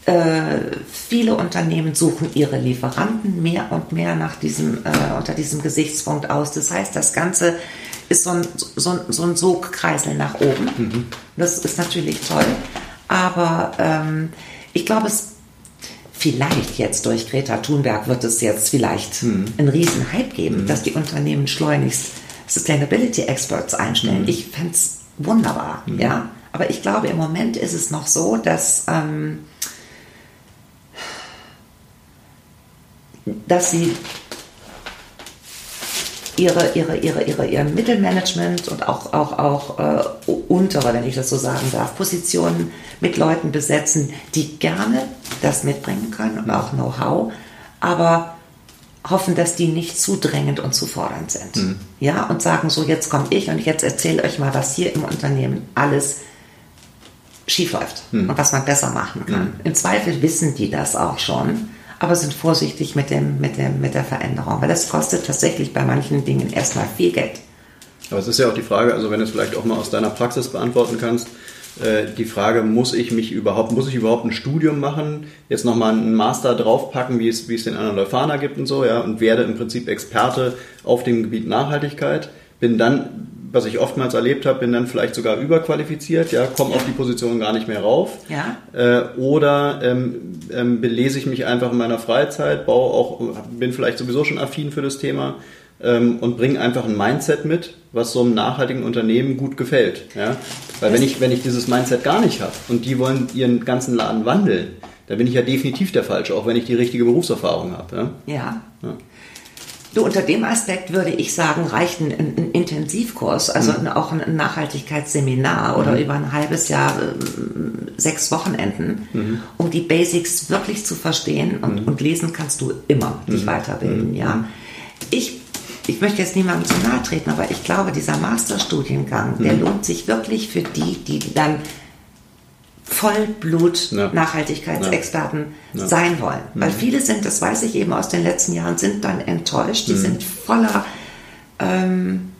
Speaker 1: Äh, viele Unternehmen suchen ihre Lieferanten mehr und mehr nach diesem, äh, unter diesem Gesichtspunkt aus. Das heißt, das Ganze ist so ein, so ein, so ein Sogkreisel nach oben. Mhm. Das ist natürlich toll. Aber ähm, ich glaube, es vielleicht jetzt durch Greta Thunberg wird es jetzt vielleicht hm. einen riesen Hype geben, hm. dass die Unternehmen schleunigst Sustainability Experts einstellen. Hm. Ich fände es wunderbar, hm. ja. Aber ich glaube, im Moment ist es noch so, dass, ähm, dass sie ihre, ihre, ihre, ihre, ihr Mittelmanagement und auch, auch, auch äh, untere, wenn ich das so sagen darf, Positionen mit Leuten besetzen, die gerne das mitbringen können und auch Know-how, aber hoffen, dass die nicht zu drängend und zu fordernd sind. Mhm. Ja, und sagen so, jetzt komme ich und jetzt erzähle euch mal, was hier im Unternehmen alles schief läuft mhm. und was man besser machen kann. Mhm. Im Zweifel wissen die das auch schon, aber sind vorsichtig mit, dem, mit, dem, mit der Veränderung, weil das kostet tatsächlich bei manchen Dingen erstmal viel Geld.
Speaker 2: Aber es ist ja auch die Frage, also wenn du es vielleicht auch mal aus deiner Praxis beantworten kannst, äh, die Frage, muss ich mich überhaupt, muss ich überhaupt ein Studium machen, jetzt nochmal einen Master draufpacken, wie es, wie es den anderen Leuphana gibt und so, ja, und werde im Prinzip Experte auf dem Gebiet Nachhaltigkeit, bin dann, was ich oftmals erlebt habe, bin dann vielleicht sogar überqualifiziert, ja, komme auf die Position gar nicht mehr rauf.
Speaker 1: Ja.
Speaker 2: Äh, oder ähm, ähm, belese ich mich einfach in meiner Freizeit, baue auch, bin vielleicht sowieso schon affin für das Thema ähm, und bringe einfach ein Mindset mit, was so einem nachhaltigen Unternehmen gut gefällt. Ja? Weil wenn ich, wenn ich dieses Mindset gar nicht habe und die wollen ihren ganzen Laden wandeln, dann bin ich ja definitiv der Falsche, auch wenn ich die richtige Berufserfahrung habe.
Speaker 1: Ja. ja. ja. Du, unter dem Aspekt würde ich sagen, reicht ein, ein Intensivkurs, also mhm. auch ein Nachhaltigkeitsseminar oder mhm. über ein halbes Jahr ähm, sechs Wochenenden, mhm. um die Basics wirklich zu verstehen und, mhm. und lesen kannst du immer dich mhm. weiterbilden, ja. Mhm. Ich ich möchte jetzt niemandem zu nahe treten, aber ich glaube, dieser Masterstudiengang, der lohnt sich wirklich für die, die dann Vollblut-Nachhaltigkeitsexperten ja. ja. sein wollen. Mhm. Weil viele sind, das weiß ich eben aus den letzten Jahren, sind dann enttäuscht. Die mhm. sind voller ähm,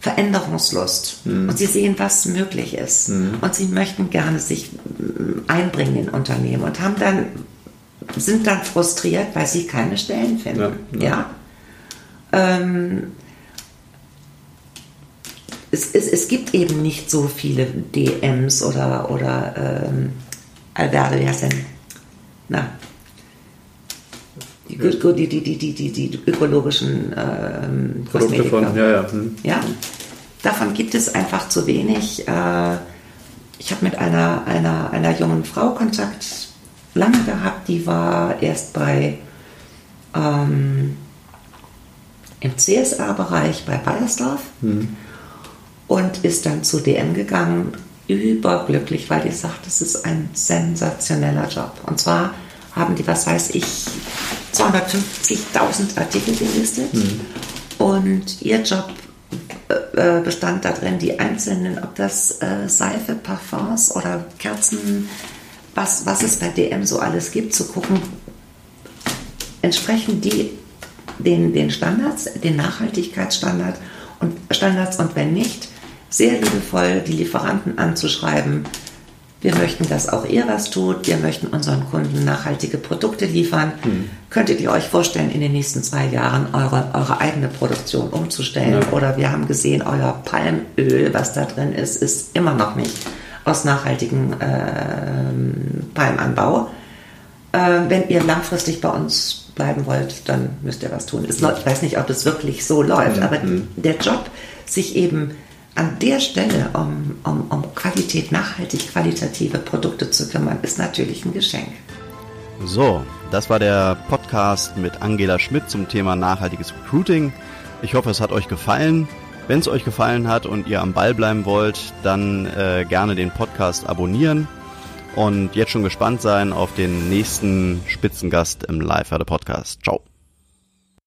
Speaker 1: Veränderungslust mhm. und sie sehen, was möglich ist. Mhm. Und sie möchten gerne sich mm, einbringen in Unternehmen und haben dann, sind dann frustriert, weil sie keine Stellen finden. ja? ja? ähm, es, es, es, gibt eben nicht so viele DMs oder, oder ähm, Alberto, wie heißt denn? Na, die, die, die, die, die, die, die ökologischen ähm,
Speaker 2: Produkte von, ja, ja. Hm.
Speaker 1: ja. Davon gibt es einfach zu wenig. Äh, ich habe mit einer, einer, einer jungen Frau Kontakt lange gehabt, die war erst bei ähm, im CSA-Bereich bei Bayersdorf mhm. Und ist dann zu DM gegangen, überglücklich, weil die sagt, das ist ein sensationeller Job. Und zwar haben die, was weiß ich, 250.000 Artikel gelistet mhm. und ihr Job äh, äh, bestand darin, die einzelnen, ob das äh, Seife, Parfums oder Kerzen, was, was es bei DM so alles gibt, zu gucken, entsprechen die den, den Standards, den Nachhaltigkeitsstandard und Standards und wenn nicht, sehr liebevoll die Lieferanten anzuschreiben. Wir möchten, dass auch ihr was tut. Wir möchten unseren Kunden nachhaltige Produkte liefern. Hm. Könntet ihr euch vorstellen, in den nächsten zwei Jahren eure, eure eigene Produktion umzustellen? Ja. Oder wir haben gesehen, euer Palmöl, was da drin ist, ist immer noch nicht aus nachhaltigem äh, Palmanbau. Äh, wenn ihr langfristig bei uns bleiben wollt, dann müsst ihr was tun. ich weiß nicht, ob es wirklich so läuft, mhm. aber der Job, sich eben an der Stelle um, um, um Qualität, nachhaltig qualitative Produkte zu kümmern, ist natürlich ein Geschenk.
Speaker 2: So, das war der Podcast mit Angela Schmidt zum Thema nachhaltiges Recruiting. Ich hoffe, es hat euch gefallen. Wenn es euch gefallen hat und ihr am Ball bleiben wollt, dann äh, gerne den Podcast abonnieren und jetzt schon gespannt sein auf den nächsten Spitzengast im Live-Podcast. Ciao.